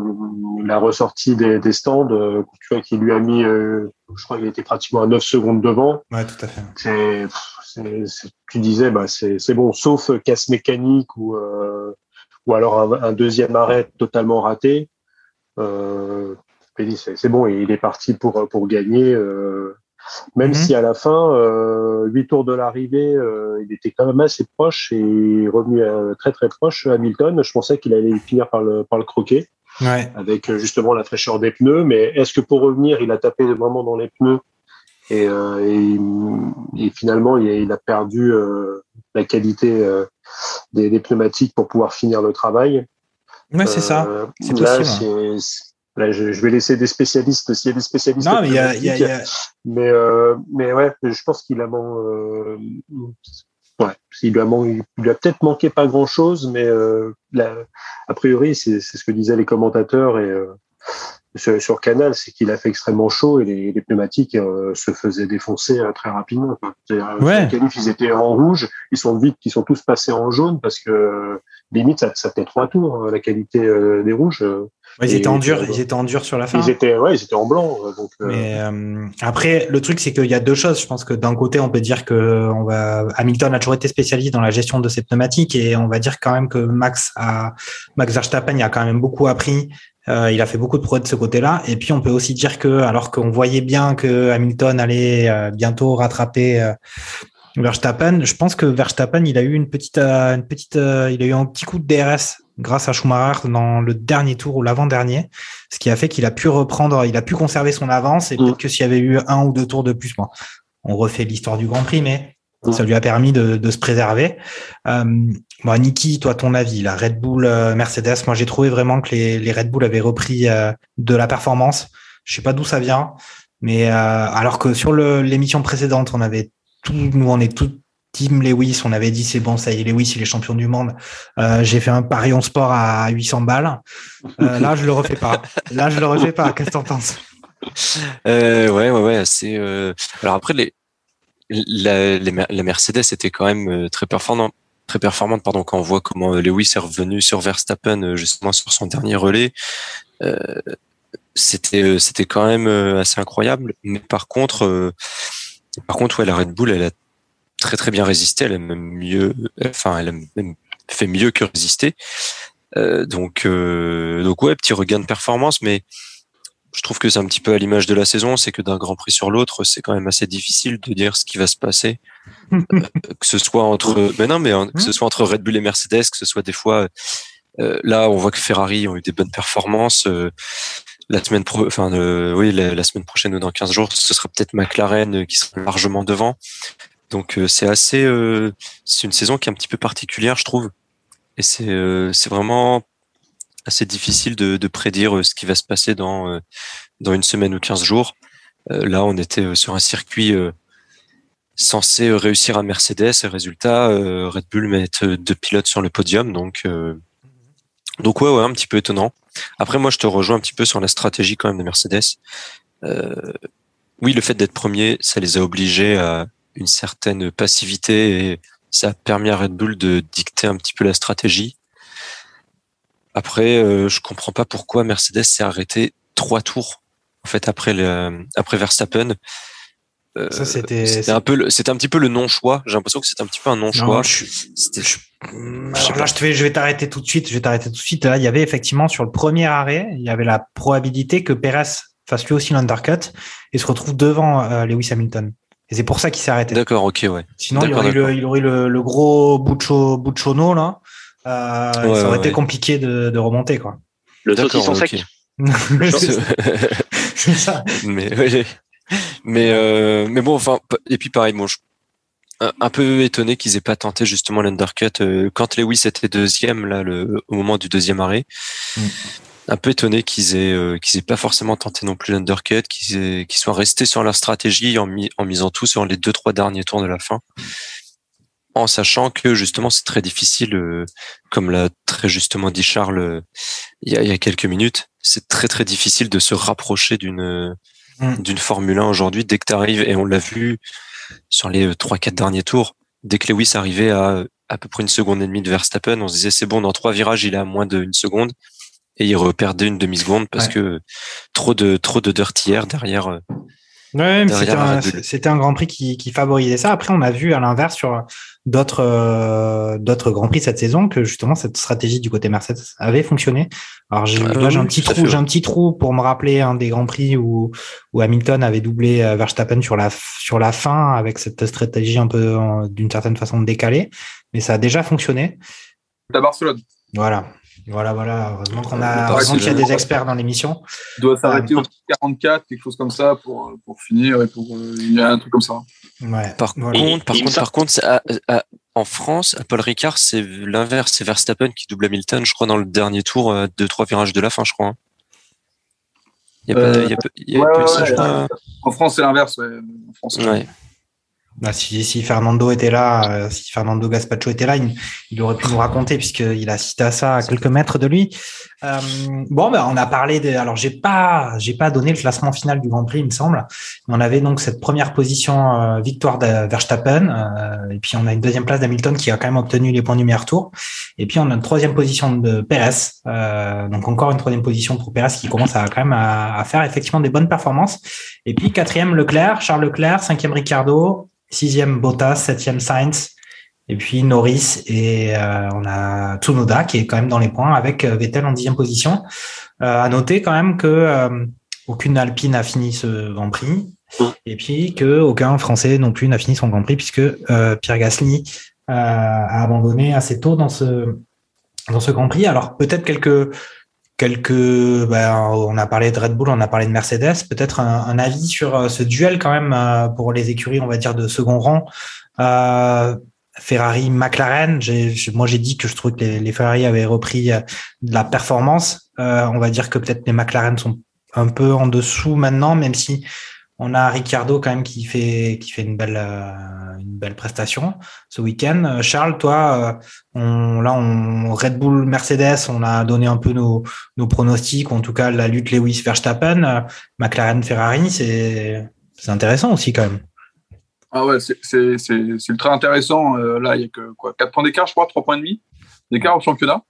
la ressortie des, des stands, euh, tu vois, qui lui a mis, euh, je crois qu'il était pratiquement à 9 secondes devant. Ouais, tout à fait. C'est, tu disais, bah, c'est bon, sauf casse mécanique ou, euh, ou alors un, un, deuxième arrêt totalement raté. Euh, c'est bon, il est parti pour, pour gagner. Euh, même mmh. si à la fin, euh, huit tours de l'arrivée, euh, il était quand même assez proche et revenu euh, très très proche. Hamilton, je pensais qu'il allait finir par le par le croquer, ouais. avec euh, justement la fraîcheur des pneus. Mais est-ce que pour revenir, il a tapé vraiment dans les pneus et, euh, et, et finalement il a, il a perdu euh, la qualité des, des, pneumatiques pour pouvoir finir le travail? Ouais, c'est ça. C'est possible. Là, je, je, vais laisser des spécialistes s'il y a des spécialistes. Non, mais il y a, y a, y a... Mais, euh, mais ouais, je pense qu'il a man... euh, ouais, il lui a, man... il lui a peut-être manqué pas grand chose, mais euh, là, a priori, c'est ce que disaient les commentateurs et euh, sur, sur, Canal, c'est qu'il a fait extrêmement chaud et les, les pneumatiques euh, se faisaient défoncer euh, très rapidement. Ouais. Les ils étaient en rouge, ils sont vite, ils sont tous passés en jaune parce que limite ça, ça fait trois tours la qualité des rouges. Ouais, ils étaient en dur, ils étaient en dur sur la fin. Ils étaient, ouais, ils étaient en blanc. Donc, Mais euh, après, le truc, c'est qu'il y a deux choses. Je pense que d'un côté, on peut dire que on va Hamilton a toujours été spécialiste dans la gestion de ses pneumatiques et on va dire quand même que Max a Max Verstappen a quand même beaucoup appris. Euh, il a fait beaucoup de progrès de ce côté-là. Et puis, on peut aussi dire que, alors qu'on voyait bien que Hamilton allait euh, bientôt rattraper euh, Verstappen, je pense que Verstappen, il a eu une petite, euh, une petite, euh, il a eu un petit coup de DRS grâce à Schumacher dans le dernier tour ou l'avant-dernier, ce qui a fait qu'il a pu reprendre, il a pu conserver son avance et mmh. peut-être que s'il y avait eu un ou deux tours de plus, bon, on refait l'histoire du Grand Prix, mais mmh. ça lui a permis de, de se préserver. Euh, bon, Niki, toi, ton avis, la Red Bull, euh, Mercedes, moi j'ai trouvé vraiment que les, les, Red Bull avaient repris euh, de la performance. Je sais pas d'où ça vient, mais euh, alors que sur l'émission précédente, on avait tout, nous on est tout Team Lewis, on avait dit c'est bon, ça y est, Lewis, il est champion du monde. Euh, j'ai fait un pari en sport à 800 balles. Euh, là, je le refais pas. Là, je le refais pas. Qu'est-ce que t'en penses? Euh, Ouais, ouais, ouais. C'est alors après les la, la Mercedes était quand même très performant, très performante. Pardon, quand on voit comment Lewis est revenu sur Verstappen justement sur son dernier relais, c'était c'était quand même assez incroyable. Mais par contre, par contre, ouais, la Red Bull, elle a très très bien résisté. Elle a même mieux, enfin, elle a même fait mieux que résister. donc donc ouais, petit regain de performance, mais je trouve que c'est un petit peu à l'image de la saison, c'est que d'un Grand Prix sur l'autre, c'est quand même assez difficile de dire ce qui va se passer, euh, que ce soit entre, mais non, mais que ce soit entre Red Bull et Mercedes, que ce soit des fois, euh, là, on voit que Ferrari ont eu des bonnes performances. Euh, la semaine pro, enfin, oui, la, semaine prochaine ou dans 15 jours, ce sera peut-être McLaren qui sera largement devant. Donc c'est assez, c'est une saison qui est un petit peu particulière, je trouve. Et c'est c'est vraiment assez difficile de, de, prédire euh, ce qui va se passer dans, euh, dans une semaine ou 15 jours. Euh, là, on était sur un circuit censé réussir à Mercedes et résultat, Red Bull met deux pilotes sur le podium. Donc, donc ouais, ouais, un petit peu étonnant. Après, moi, je te rejoins un petit peu sur la stratégie quand même de Mercedes. oui, le fait d'être premier, ça les a obligés à une certaine passivité et ça a permis à Red Bull de dicter un petit peu la stratégie. Après, euh, je comprends pas pourquoi Mercedes s'est arrêté trois tours en fait après le après Verstappen. Euh, ça c'était un peu c'était un petit peu le non choix. J'ai l'impression que c'était un petit peu un non choix. Je, là, je, te vais, je vais t'arrêter tout de suite. Je vais t'arrêter tout de suite. Là, il y avait effectivement sur le premier arrêt, il y avait la probabilité que Perez fasse lui aussi l'undercut et se retrouve devant euh, Lewis Hamilton. Et c'est pour ça qu'il s'est arrêté. D'accord, ok, ouais. Sinon, il aurait, le, il aurait le, le gros Bucciono là euh, ça aurait été compliqué de, de, remonter quoi. Le saucisson sec. c'est ça. Mais mais euh, mais bon enfin et puis pareil bon un peu étonné qu'ils aient pas tenté justement l'undercut euh, quand Lewis était deuxième là le au moment du deuxième arrêt. Mm. Un peu étonné qu'ils aient euh, qu'ils aient pas forcément tenté non plus l'undercut, qu'ils qu'ils soient restés sur leur stratégie en, en misant tout sur les deux trois derniers tours de la fin en sachant que justement c'est très difficile, euh, comme l'a très justement dit Charles euh, il, y a, quelques minutes, c'est très très difficile de se rapprocher d'une d'une Formule 1 aujourd'hui. Dès que tu arrives, et on l'a vu sur les trois quatre derniers tours, dès que Lewis arrivait à à peu près une seconde et demie de Verstappen, on se disait c'est bon, dans trois virages il est à moins d'une seconde et il reperdait une demi seconde parce que trop de trop de dirty air derrière euh, Ouais, c'était un, Grand Prix qui, qui, favorisait ça. Après, on a vu à l'inverse sur d'autres euh, d'autres Grands Prix cette saison que justement cette stratégie du côté Mercedes avait fonctionné. Alors j'ai ah un petit trou, j'ai un petit trou pour me rappeler un des Grands Prix où où Hamilton avait doublé euh, Verstappen sur la sur la fin avec cette stratégie un peu d'une certaine façon décalée, mais ça a déjà fonctionné. À Barcelone. Voilà. Voilà, voilà. Heureusement qu'on a, heureusement qu'il y a des experts dans l'émission. Il doit s'arrêter au 44, quelque chose comme ça, pour, pour finir et pour, euh, il y a un truc comme ça. Ouais. Par contre, par contre, par contre, en France, à Paul Ricard, c'est l'inverse. C'est Verstappen qui double Hamilton, je crois, dans le dernier tour, euh, de trois virages de la fin, je crois. Hein. Il y a pas, il y a, il y a ouais, ça, ouais, En France, c'est l'inverse. Ouais. En France, Bah, si, si, Fernando était là, euh, si Fernando Gaspacho était là, il, aurait pu nous raconter puisqu'il a cité à ça à quelques mètres de lui. Euh, bon, bah, on a parlé de. Alors, j'ai pas, j'ai pas donné le classement final du Grand Prix, il me semble. On avait donc cette première position euh, victoire de Verstappen, euh, et puis on a une deuxième place d'Hamilton qui a quand même obtenu les points du meilleur tour, et puis on a une troisième position de Perez. donc encore une troisième position pour Perez qui commence à quand même à, à faire effectivement des bonnes performances. Et puis quatrième Leclerc, Charles Leclerc, cinquième Ricardo, sixième Bottas, septième Sainz, et puis Norris et euh, on a Tsunoda qui est quand même dans les points avec euh, Vettel en dixième position. Euh, à noter quand même que euh, aucune Alpine a fini ce Grand Prix et puis que aucun Français non plus n'a fini son Grand Prix puisque Pierre Gasly a abandonné assez tôt dans ce dans ce Grand Prix. Alors peut-être quelques quelques ben, on a parlé de Red Bull, on a parlé de Mercedes, peut-être un, avis sur ce duel quand même pour les écuries on va dire de second rang. Euh, Ferrari, McLaren. moi, j'ai dit que je trouvais que les, Ferrari avaient repris euh, de la performance. Euh, on va dire que peut-être les McLaren sont un peu en dessous maintenant, même si on a Ricciardo quand même qui fait qui fait une belle euh, une belle prestation ce week-end. Charles, toi, on, là, on Red Bull, Mercedes, on a donné un peu nos, nos pronostics, en tout cas la lutte Lewis Verstappen, McLaren, Ferrari, c'est intéressant aussi quand même. Ah ouais, c'est ultra intéressant. Euh, là, il y a que quoi, 4 points d'écart, je crois, 3 points et demi d'écart au championnat.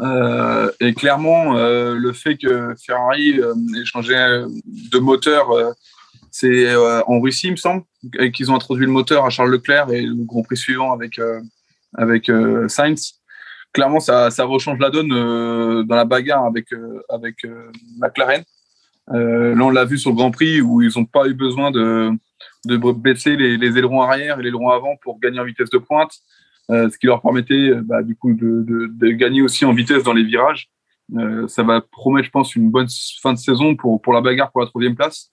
Euh, et clairement, euh, le fait que Ferrari euh, ait changé de moteur, euh, c'est euh, en Russie, il me semble, qu'ils ont introduit le moteur à Charles Leclerc et le Grand Prix suivant avec, euh, euh, Sainz. Clairement, ça, ça rechange la donne dans la bagarre avec, McLaren. Là, on l'a vu sur le Grand Prix où ils n'ont pas eu besoin de, baisser les, ailerons arrière et les ailerons avant pour gagner en vitesse de pointe, ce qui leur permettait bah, de, gagner aussi en vitesse dans les virages. Ça va promettre, je pense, une bonne fin de saison pour la bagarre pour la troisième place,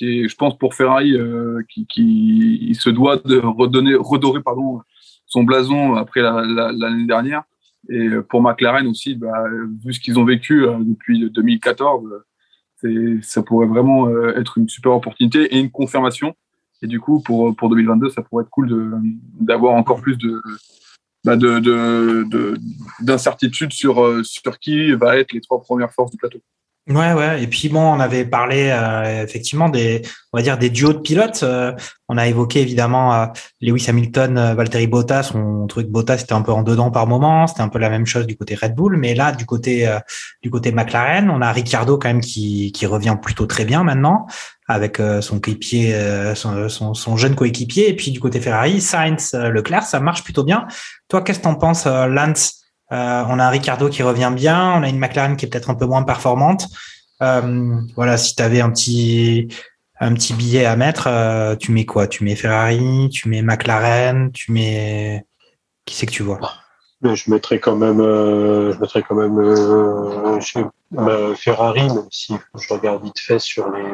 je pense, pour Ferrari, euh, qui, se doit de redonner, redorer pardon, son blason après l'année la, l'année dernière. Et pour McLaren aussi, bah, vu ce qu'ils ont vécu euh, depuis 2014, euh, ça pourrait vraiment être une super opportunité et une confirmation. Et du coup, pour, pour 2022, ça pourrait être cool d'avoir encore plus de bah, de, de, de- d'incertitude sur, sur qui va être les trois premières forces du plateau. Ouais, ouais. Et puis bon, on avait parlé euh, effectivement des, on va dire des duos de pilotes. Euh, on a évoqué évidemment euh, Lewis Hamilton, euh, Valtteri Bottas. On trouvait que Bottas un peu en dedans par moment. C'était un peu la même chose du côté Red Bull, mais là du côté euh, du côté McLaren, on a Ricciardo quand même qui qui revient plutôt très bien maintenant avec euh, son coéquipier, son, son, son jeune coéquipier. Et puis du côté Ferrari, Sainz, Leclerc, ça marche plutôt bien. Toi, qu'est-ce que t'en penses, Lance? Euh, on a un Ricardo qui revient bien, on a une McLaren qui est peut-être un peu moins performante. Euh, voilà, si tu avais un petit billet à mettre, euh, tu mets quoi? Tu mets Ferrari, tu mets McLaren, tu mets qui c'est que tu vois? Je mettrais quand même, quand même Ferrari, même si je regarde vite fait sur les.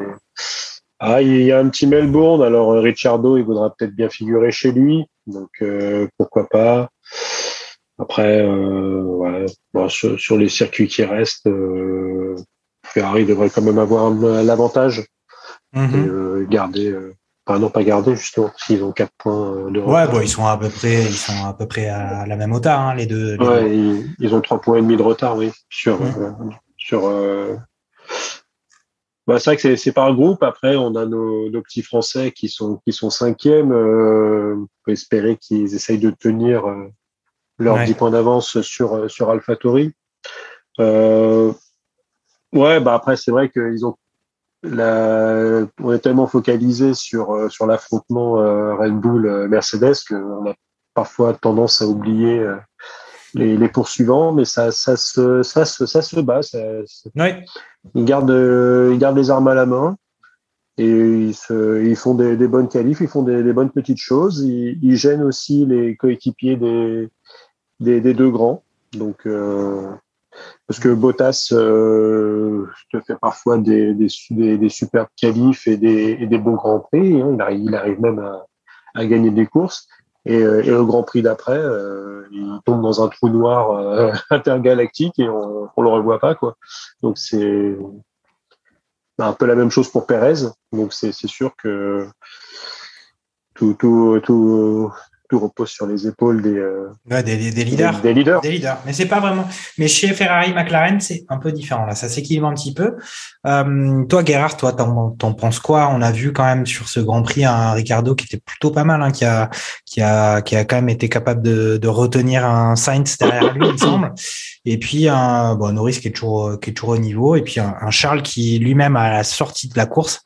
Ah, il y a un petit Melbourne. Alors Ricciardo, il voudra peut-être bien figurer chez lui, donc pourquoi pas? Après, euh, ouais, bon, sur, sur les circuits qui restent, euh, Ferrari devrait quand même avoir l'avantage et Mhm. euh, garder. Euh, enfin, non, pas garder justement, s'ils ont quatre points euh, de Ouais, retard. bon, ils sont à peu près, ils sont à peu près à la même hauteur, hein, les deux. les deux. Ouais, ils, ils ont trois points et demi de retard, oui, sur Mhm. euh, sur. euh, Bah, c'est vrai que c'est- c'est par groupe. Après, on a nos, nos petits Français qui sont qui sont cinquièmes. Euh, on peut espérer qu'ils essayent de tenir euh, leurs Ouais. 10 points d'avance sur euh, sur AlphaTauri. Euh, ouais, bah après, c'est vrai qu'ils ont la, on est tellement focalisé sur euh, sur l'affrontement euh, Red Bull euh, Mercedes qu'on a parfois tendance à oublier euh, les, les poursuivants, mais ça ça se ça se ça se bat. Ça, Ouais. ils gardent ils gardent les armes à la main et ils se ils font des, des bonnes qualifs, ils font des, des bonnes petites choses. Ils, ils gênent aussi les coéquipiers des des, des deux grands. Donc euh, parce que Bottas euh, te fait parfois des, des, des, superbes qualifs et des, et des bons grands prix. hein. Il, arrive, il arrive même à, gagner des courses. Et, euh, et le Grand Prix d'après, euh, il tombe dans un trou noir intergalactique et on, on le revoit pas quoi. Donc c'est un peu la même chose pour Perez. Donc c'est c'est sûr que tout tout tout tout repose sur les épaules des euh, Ouais, des, des, des leaders. des, leaders. Des leaders. Mais c'est pas vraiment. Mais chez Ferrari, McLaren, c'est un peu différent. Là, ça s'équilibre un petit peu. Euh, toi, Gerhard, toi, t'en, t'en penses quoi? On a vu quand même sur ce Grand Prix un Ricardo qui était plutôt pas mal, hein, qui a, qui a, qui a quand même été capable de, de retenir un Sainz derrière lui, il me semble. Et puis un, bon, Norris qui est toujours, qui est toujours au niveau. Et puis un, un Charles qui lui-même à la sortie de la course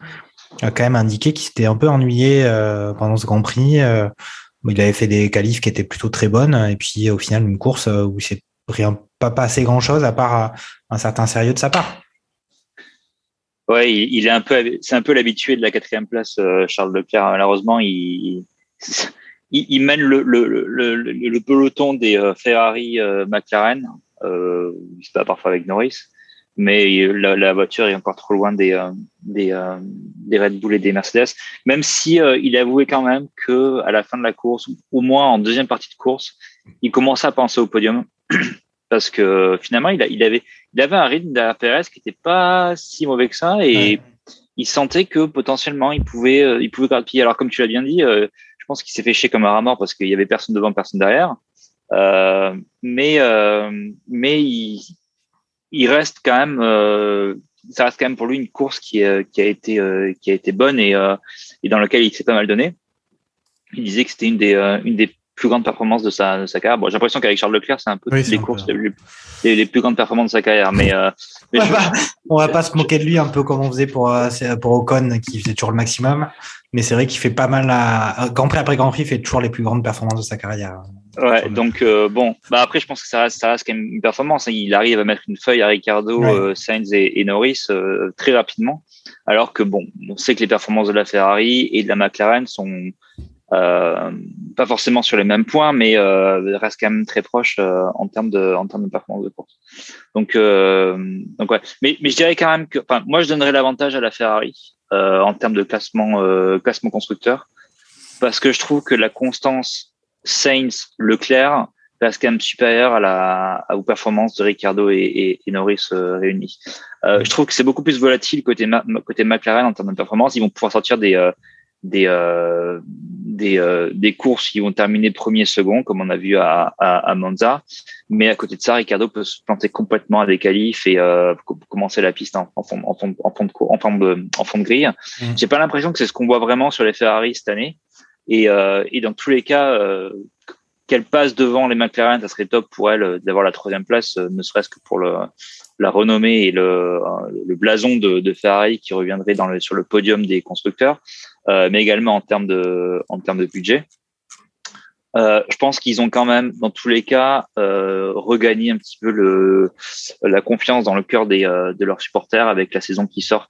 a quand même indiqué qu'il s'était un peu ennuyé euh, pendant ce Grand Prix. Euh, il avait fait des qualifs qui étaient plutôt très bonnes et puis au final une course euh, où c'est rien pas passé grand chose à part euh, un certain sérieux de sa part. Ouais, il, il est un peu, c'est un peu l'habitué de la quatrième place, euh, Charles Leclerc. Malheureusement, il, il, il mène le, peloton des Ferrari, McLaren. Euh, il se bat parfois avec Norris, mais la, la voiture est encore trop loin des, euh, des, euh, des Red Bull et des Mercedes. Même si euh, il avouait quand même que à la fin de la course, au moins en deuxième partie de course, il commençait à penser au podium parce que finalement, il, a, il avait, il avait un rythme derrière Perez qui n'était pas si mauvais que ça et Ouais. il sentait que potentiellement il pouvait, euh, il pouvait grappiller. Alors comme tu l'as bien dit, euh, je pense qu'il s'est fait chier comme un rat mort parce qu'il y avait personne devant, personne derrière. Euh, mais euh, mais il, il reste quand même, euh, ça reste quand même pour lui une course qui, euh, qui a été euh, qui a été bonne et, euh, et dans laquelle il s'est pas mal donné. il disait que c'était une des, euh, une des plus grandes performances de sa, de sa carrière. Bon, j'ai l'impression qu'avec Charles Leclerc, c'est un peu Oui, les courses les, les, les plus grandes performances de sa carrière. Mais, euh, mais on, je- va pas, on va pas se moquer de lui un peu comme on faisait pour, euh, pour Ocon qui faisait toujours le maximum. Mais c'est vrai qu'il fait pas mal à Grand Prix après Grand Prix, il fait toujours les plus grandes performances de sa carrière. Ouais, donc euh, bon, bah après je pense que ça reste, ça reste quand même une performance. hein. Il arrive à mettre une feuille à Ricardo, Ouais. euh, Sainz et, et Norris euh, très rapidement, alors que bon, on sait que les performances de la Ferrari et de la McLaren sont euh, pas forcément sur les mêmes points, mais euh, restent quand même très proches euh, en termes de en termes de performance de course. Donc euh, donc ouais, mais mais je dirais quand même que, enfin moi je donnerais l'avantage à la Ferrari euh, en termes de classement euh, classement constructeur parce que je trouve que la constance Sainz, Leclerc quand même supérieur à la aux performances de Ricardo et, et, et Norris euh, réunis. Euh, je trouve que c'est beaucoup plus volatile côté Ma- côté McLaren en termes de performance. Ils vont pouvoir sortir des euh, des euh, des, euh, des courses qui vont terminer premier second comme on a vu à, à, à Monza. Mais à côté de ça, Ricardo peut se planter complètement à des qualifs et euh, co- commencer la piste en, en, fond, en, fond, en fond de en fond de en fond de grille. Mhm. J'ai pas l'impression que c'est ce qu'on voit vraiment sur les Ferrari cette année. Et, euh, et dans tous les cas, euh, qu'elle passe devant les McLaren, ça serait top pour elle euh, d'avoir la troisième place, ne serait-ce que pour le, la renommée et le, le blason de, de Ferrari qui reviendrait dans le, sur le podium des constructeurs, euh, mais également en termes de, en termes de budget. Euh, je pense qu'ils ont quand même, dans tous les cas, euh, regagné un petit peu le, la confiance dans le cœur des, de leurs supporters avec la saison qui sort,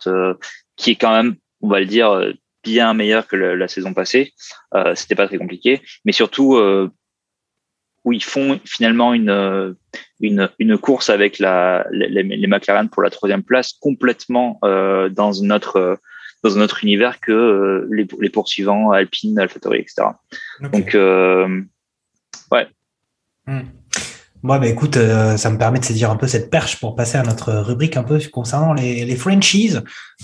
qui est quand même, on va le dire, bien meilleure que la saison passée. Euh, C'était pas très compliqué, mais surtout euh, où ils font finalement une euh, une, une course avec la, les, les McLaren pour la troisième place complètement euh, dans notre euh, dans un autre univers que euh, les, les poursuivants Alpine, AlphaTauri, etc. Donc euh, Bon, bah écoute, euh, ça me permet de saisir un peu cette perche pour passer à notre rubrique un peu concernant les, les franchises.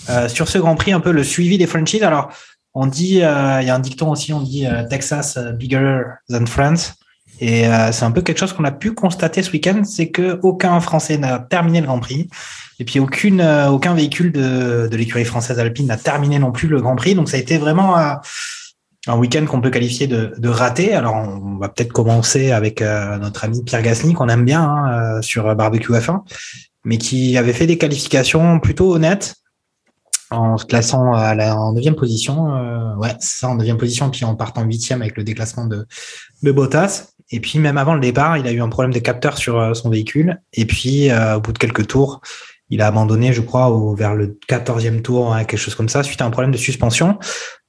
Euh, sur ce Grand Prix, un peu le suivi des franchises. Alors, on dit, euh, il y a un dicton aussi, on dit euh, Texas euh, bigger than France. Et c'est un peu quelque chose qu'on a pu constater ce week-end, c'est que aucun Français n'a terminé le Grand Prix. Et puis aucune, aucun véhicule de, de l'écurie française Alpine n'a terminé non plus le Grand Prix. Donc ça a été vraiment un week-end qu'on peut qualifier de, raté. Alors, on va peut-être commencer avec euh, notre ami Pierre Gasly, qu'on aime bien hein, euh, sur Barbecue F1, mais qui avait fait des qualifications plutôt honnêtes en se classant à la, en neuvième position. Euh, ouais, c'est ça, en neuvième position, puis en partant huitième avec le déclassement de, de Bottas. Et puis, même avant le départ, il a eu un problème de capteur sur euh, son véhicule. Et puis, euh, au bout de quelques tours, il a abandonné, je crois, vers le quatorzième tour, hein, quelque chose comme ça, suite à un problème de suspension.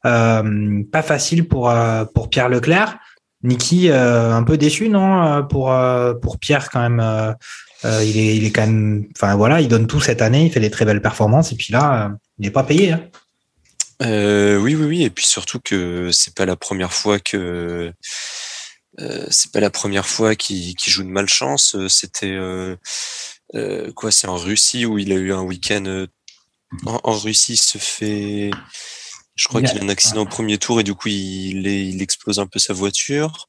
Euh, pas facile pour euh, pour Pierre Leclerc. Niki, euh, un peu déçu, non Pour pour Pierre quand même. il est il est quand même. Enfin voilà, il donne tout cette année. Il fait des très belles performances et puis là, il n'est pas payé. Hein. Oui, oui, oui, et puis surtout que c'est pas la première fois que euh, c'est pas la première fois qu'il joue de malchance. C'était quoi C'est en Russie où il a eu un week-end. en, en Russie, il se fait. Je crois a- qu'il a un accident au premier tour et du coup il, est- il explose un peu sa voiture.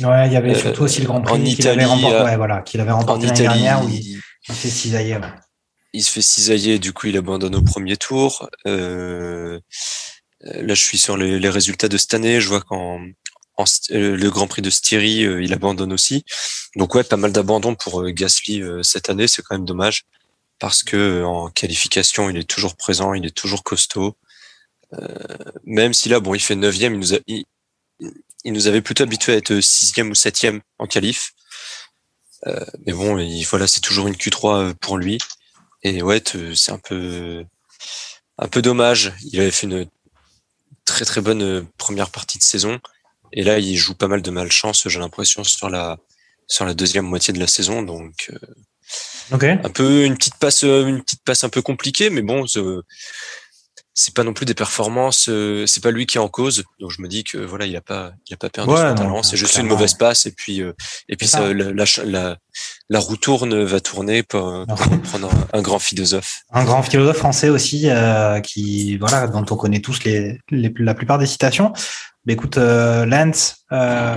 Ouais, il y avait Euh, surtout aussi le Grand Prix en qu'il avait remporté. euh, ouais, voilà, qu'il avait remporté l'année Italie, dernière où il, il, fait cisailler. ouais. il se fait cisailler, du coup il abandonne au premier tour. Euh, euh, là, je suis sur les, les résultats de cette année. Je vois qu'en euh, le Grand Prix de Styrie, euh, il abandonne aussi. Donc ouais, pas mal d'abandon pour euh, Gasly euh, cette année. C'est quand même dommage parce que euh, en qualification, il est toujours présent, il est toujours costaud. Euh, même si là, bon, il fait neuvième, il nous a, il, il nous avait plutôt habitué à être sixième ou septième en qualif. Euh, mais bon, il, voilà, c'est toujours une Q3 pour lui. Et ouais, c'est un peu, un peu dommage. Il avait fait une très très bonne euh, première partie de saison. Et là, il joue pas mal de malchance, j'ai l'impression, sur la, sur la deuxième moitié de la saison. Donc, euh, Ok. un peu une petite passe, euh, une petite passe un peu compliquée, mais bon, c'est- pas non plus des performances. euh, C'est pas lui qui est en cause. Donc je me dis que voilà, il a pas, il a pas perdu Ouais, son non, talent. C'est juste une mauvaise passe et puis euh, et puis ça, ça. la, la, la, la roue tourne va tourner pour, pour prendre un, un grand philosophe. Un grand philosophe français aussi, euh, qui voilà, dont on connaît tous les, les- la plupart des citations. Mais écoute, euh, Lance, euh,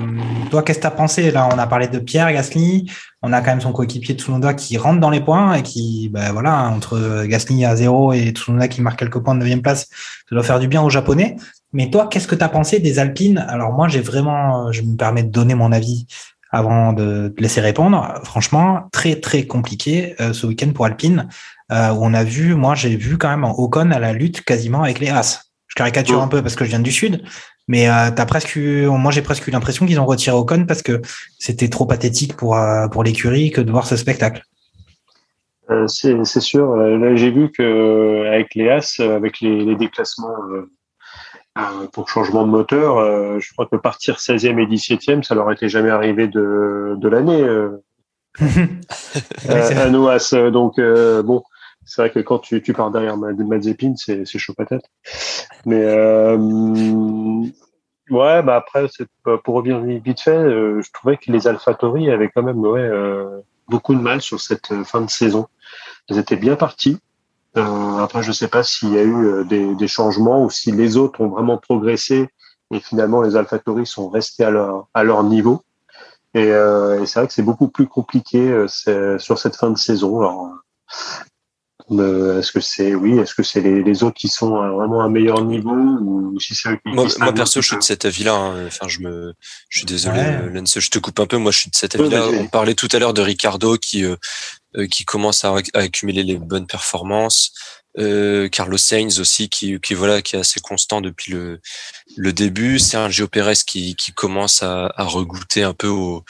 toi, qu'est-ce que t'as pensé? Là, on a parlé de Pierre Gasly. On a quand même son coéquipier Tsunoda qui rentre dans les points et qui, ben voilà, entre Gasly à zéro et Tsunoda qui marque quelques points de neuvième place, ça doit faire du bien aux Japonais. Mais toi, qu'est-ce que tu as pensé des Alpines? Alors moi, j'ai vraiment, je me permets de donner mon avis avant de te laisser répondre. Franchement, très très compliqué euh, ce week-end pour Alpine, euh, où on a vu, moi j'ai vu quand même en Ocon à la lutte quasiment avec les As. Je caricature Oh. un peu parce que je viens du sud, mais euh, t'as presque, eu- moi j'ai presque eu l'impression qu'ils ont retiré Ocon parce que c'était trop pathétique pour euh, pour l'écurie que de voir ce spectacle. Euh, c'est sûr. Là, j'ai vu que avec les As, avec les, les déclassements pour changement de moteur, je crois que partir 16e et 17e, ça leur était jamais arrivé de, de l'année euh, Ouais, c'est à, à nos As. Donc bon, c'est vrai que quand tu, pars derrière Ma- Mazepin, c'est chaud patate. Mais euh, ouais, bah après, pour revenir vite fait, euh, je trouvais que les AlphaTauri avaient quand même euh, beaucoup de mal sur cette fin de saison. Ils étaient bien partis. Après, je sais pas s'il y a eu des, changements ou si les autres ont vraiment progressé et finalement les AlphaTauri sont restés à leur niveau. Et, c'est vrai que c'est beaucoup plus compliqué sur cette fin de saison. Alors, euh, est-ce que c'est oui, est-ce que c'est les, les autres qui sont à vraiment à un meilleur niveau ou si c'est Moi, moi perso, je suis de cet avis-là. hein. Enfin, je me, je suis désolé, Ouais. euh, Lens, je te coupe un peu. Moi, je suis de cet avis-là. On parlait tout à l'heure de Ricardo qui, euh, euh, qui commence à, à accumuler les bonnes performances. Euh, Carlos Sainz aussi qui, qui voilà, qui est assez constant depuis le, le début. Sergio Pérez qui, qui commence à, à regoûter un peu aux,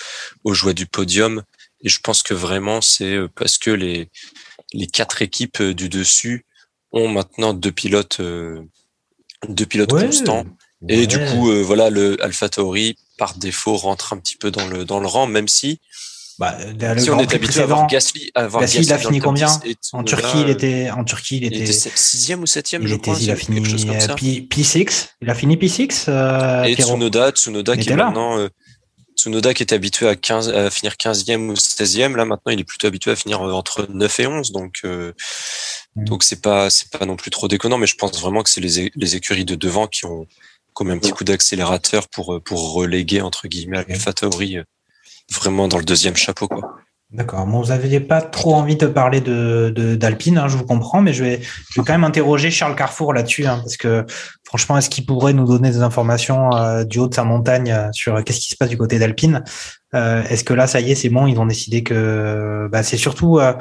aux joies du podium. Et je pense que vraiment, c'est parce que les, les quatre équipes euh, du dessus ont maintenant deux pilotes, euh, deux pilotes Ouais. constants. Et du Ouais. coup, euh, voilà, le AlphaTauri par défaut rentre un petit peu dans le dans le rang, même si Bah, si on est habitué à avoir précédent, Gasly, à avoir Gasly, il a fini combien 10 et En Turquie, il euh, était, en Turquie, il il était, était sixième ou septième, il je était, crois, il a fini quelque chose comme ça. P, P6. Il a fini P6, euh, Et. Tsunoda, Tsunoda Il qui est était là. maintenant euh, Tsunoda qui était habitué à 15 à finir 15e ou 16e, là maintenant il est plutôt habitué à finir euh, entre 9 et 11 donc euh, Mm. donc c'est pas c'est pas non plus trop déconnant mais je pense vraiment que c'est les, écuries de devant qui ont mis un petit coup d'accélérateur pour euh, pour reléguer entre guillemets Alpha Tauri euh, vraiment dans le deuxième chapeau quoi. D'accord. Bon, vous n'aviez pas trop envie de parler de d'Alpine, hein, je vous comprends, mais je vais, je vais quand même interroger Charles Carrefour là-dessus, hein, parce que franchement, est-ce qu'il pourrait nous donner des informations euh, du haut de sa montagne euh, sur qu'est-ce qui se passe du côté d'Alpine? Euh, Est-ce que là, ça y est, c'est bon, ils ont décidé que bah, c'est surtout euh,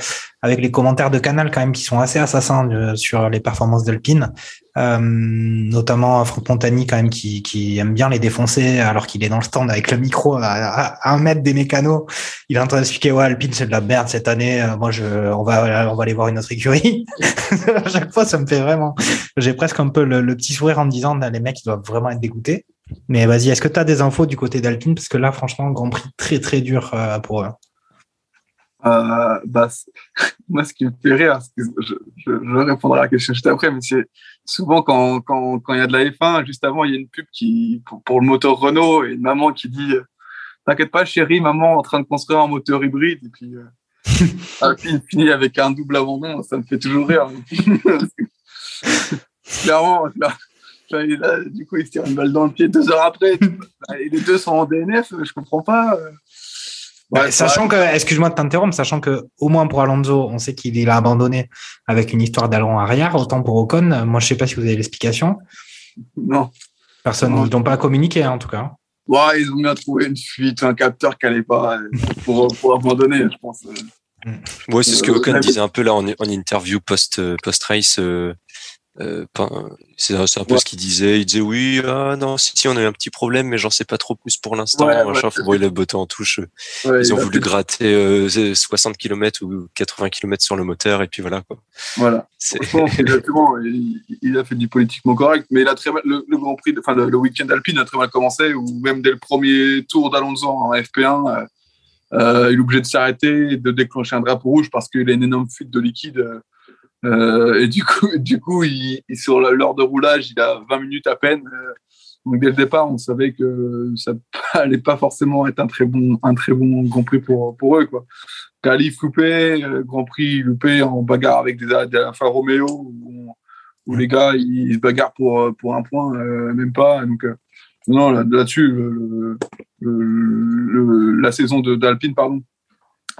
avec les commentaires de Canal quand même qui sont assez assassins euh, sur les performances d'Alpine, notamment Franck Montagny quand même qui, aime bien les défoncer alors qu'il est dans le stand avec le micro à, un mètre des mécanos. Il est en train d'expliquer ouais Alpine c'est de la merde cette année moi je on va on va aller voir une autre écurie. À chaque fois ça me fait vraiment j'ai presque un peu le, le petit sourire en me disant les mecs ils doivent vraiment être dégoûtés mais vas-y est-ce que tu as des infos du côté d'Alpine? Parce que là franchement Grand Prix très très dur euh, pour eux Euh, bah, moi, ce qui me fait rire, c'est que je, je, je répondrai à la question juste après, mais c'est souvent quand, quand, quand il y a de la F1, juste avant, il y a une pub qui, pour, pour le moteur Renault et une maman qui dit euh, T'inquiète pas, chérie, maman en train de construire un moteur hybride. Et puis, euh, Alpine finit avec un double abandon, ça me fait toujours rire. Clairement, là, là, du coup, il se tire une balle dans le pied deux heures après. et les deux sont en DNF, je comprends pas. euh. Bah, sachant que, excuse-moi de t'interrompre, sachant que au moins pour Alonso, on sait qu'il a abandonné avec une histoire d'allon arrière. Autant pour Ocon, euh, moi je sais pas si vous avez l'explication. Non. Personne, Non. ils n'ont pas communiqué hein, en tout cas. Ouais, ils ont bien trouvé une fuite, un capteur qui n'allait pas euh, pour, pour abandonner, je pense. euh. Ouais, c'est ce que Ocon disait un peu là en, en interview post post race. Euh, euh, c'est un peu Ouais. ce qu'il disait. Il disait oui, ah non, si, si on a eu un petit problème, mais j'en sais pas trop plus pour l'instant. Ouais, machin. ouais. Bon, il a botté en touche. Ils ont voulu fait- gratter euh, 60 km ou 80 km sur le moteur et puis voilà quoi. Voilà. C'est Franchement, exactement. Il, il a fait du politiquement correct, mais il a très mal, le, le Grand Prix, enfin le, le week-end alpine a très mal commencé, ou même dès le premier tour d'Alonso en FP1, euh, euh, il est obligé de s'arrêter, et de déclencher un drapeau rouge parce qu'il a une énorme fuite de liquide. Euh, et du coup, du coup, il, sur l'heure de roulage, il a 20 minutes à peine. euh, donc dès le départ, on savait que ça allait pas forcément être un très bon, un très bon Grand Prix pour, pour eux, quoi. Qualif loupé, euh, Grand Prix loupé en bagarre avec des, des Alfa Romeo où, les gars ils se bagarrent pour, pour un point, euh, même pas. Donc, euh, non, là- là-dessus, le- le- le- la saison d'Alpine, pardon,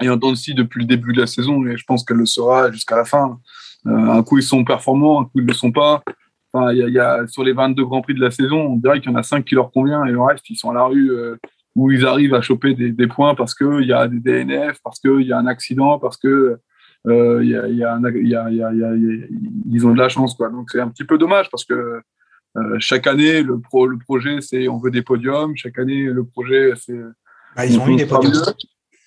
est en scie depuis le début de la saison et je pense qu'elle le sera jusqu'à la fin. Euh, un coup, ils sont performants, un coup, ils ne le sont pas. Enfin, y a, il y a- sur les 22 grands prix de la saison, on dirait qu'il y en a 5 qui leur convient et le reste, ils sont à la rue euh, où ils arrivent à choper des, des points parce qu'il y a des DNF, parce qu'il y a un accident, parce que euh, ils ont de la chance. Quoi. Donc c'est un petit peu dommage parce que euh, chaque année, le, pro, le projet, c'est on veut des podiums. Chaque année, le projet, c'est Bah, ils ont eu des podiums.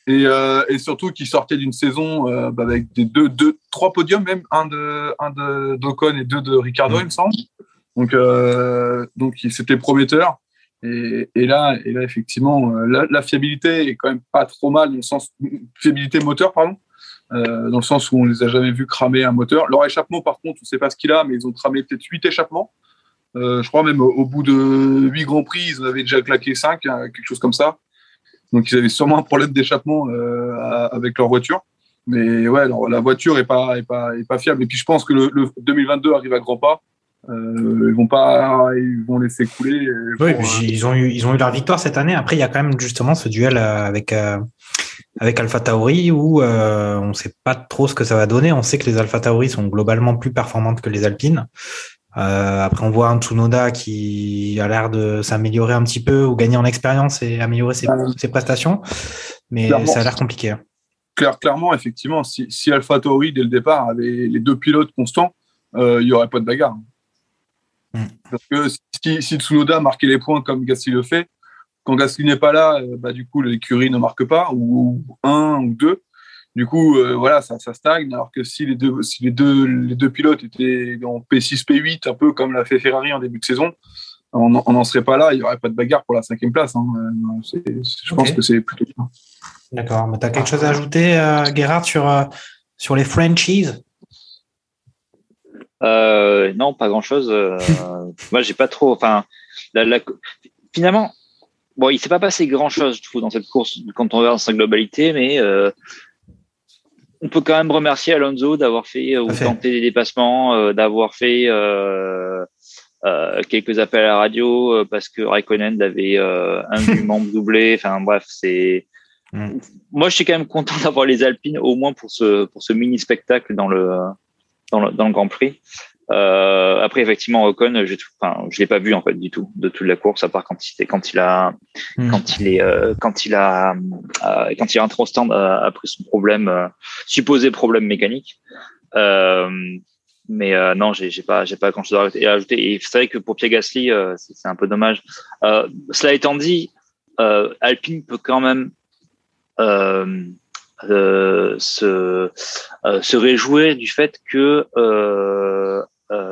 Et, euh, et surtout qu'ils sortaient d'une saison euh, bah, avec des deux, deux, trois podiums même, un de, un de d'Ocon et deux de Ricardo, Mm. il me semble. Donc, euh, donc c'était prometteur. Et, et là, et là, effectivement, euh, la, fiabilité est quand même pas trop mal dans le sens fiabilité moteur, pardon, euh, dans le sens où on les a jamais vus cramer un moteur. Leur échappement, par contre, on sait pas ce qu'il a, mais ils ont cramé peut-être huit échappements. Euh, je crois même au, au bout de huit grands prix, ils en avaient déjà claqué cinq, hein, quelque chose comme ça. Donc ils avaient sûrement un problème d'échappement euh, avec leur voiture. Mais ouais, alors, la voiture est pas, est pas, est pas fiable. Et puis je pense que le, le 2022 arrive à grands pas. Euh, ils vont pas, ils vont laisser couler. euh, Oui, ils ont eu ils ont eu leur victoire cette année. Après, il y a quand même justement ce duel avec euh, avec Alpha Tauri où on sait pas trop ce que ça va donner. On sait que les Alpha Tauri sont globalement plus performantes que les Alpines. Euh, après, on voit un Tsunoda qui a l'air de s'améliorer un petit peu ou gagner en expérience et améliorer ses, Euh, ses prestations, mais clairement. ça a l'air compliqué. hein. clair, clairement, effectivement, si, si Alpha Tauri, dès le départ, avait les deux pilotes constants, euh, il n'y aurait pas de bagarre. Mm. Parce que si, si Tsunoda marquait les points comme Gasly le fait, quand Gasly n'est pas là, euh, bah, du coup, l'écurie ne marque pas, ou, ou un ou deux. Du coup, euh, voilà, ça, ça stagne. Alors que si les deux, si les deux, les deux pilotes étaient en P6, P8, un peu comme l'a fait Ferrari en début de saison, on n'en serait pas là. Il n'y aurait pas de bagarre pour la cinquième place. hein. Euh, je pense que c'est plutôt bien. D'accord. Mais tu as quelque chose à ajouter, euh, Gerhard, sur, euh, sur les franchises Euh, non, pas grand chose. moi, j'ai pas trop. Enfin, la- la- finalement, bon, il s'est pas passé grand chose, je trouve, dans cette course quand on regarde sa globalité, mais euh, on peut quand même remercier Alonso d'avoir fait euh, ou tenté des dépassements, euh, d'avoir fait euh, euh, quelques appels à la radio euh, parce que Raikkonen avait euh, un du membre doublé. Enfin, bref, c'est. Mm. Moi, je suis quand même content d'avoir les Alpines, au moins pour ce pour ce mini spectacle dans le dans le, dans le Grand Prix. Euh, après, effectivement, Ocon, tout- enfin, je l'ai pas vu en fait du tout de toute la course, à part quand il était- quand il a Hmm. quand il est euh, quand il a euh, quand il rentré au stand euh, après son problème euh, supposé problème mécanique. Euh, mais euh, non, j'ai j'ai pas j'ai pas grand chose à ajouter-. Et c'est vrai que pour Pierre Gasly, euh, c'est un peu dommage. Euh, cela étant dit, euh, Alpine peut quand même euh, euh, se, euh, se réjouir du fait que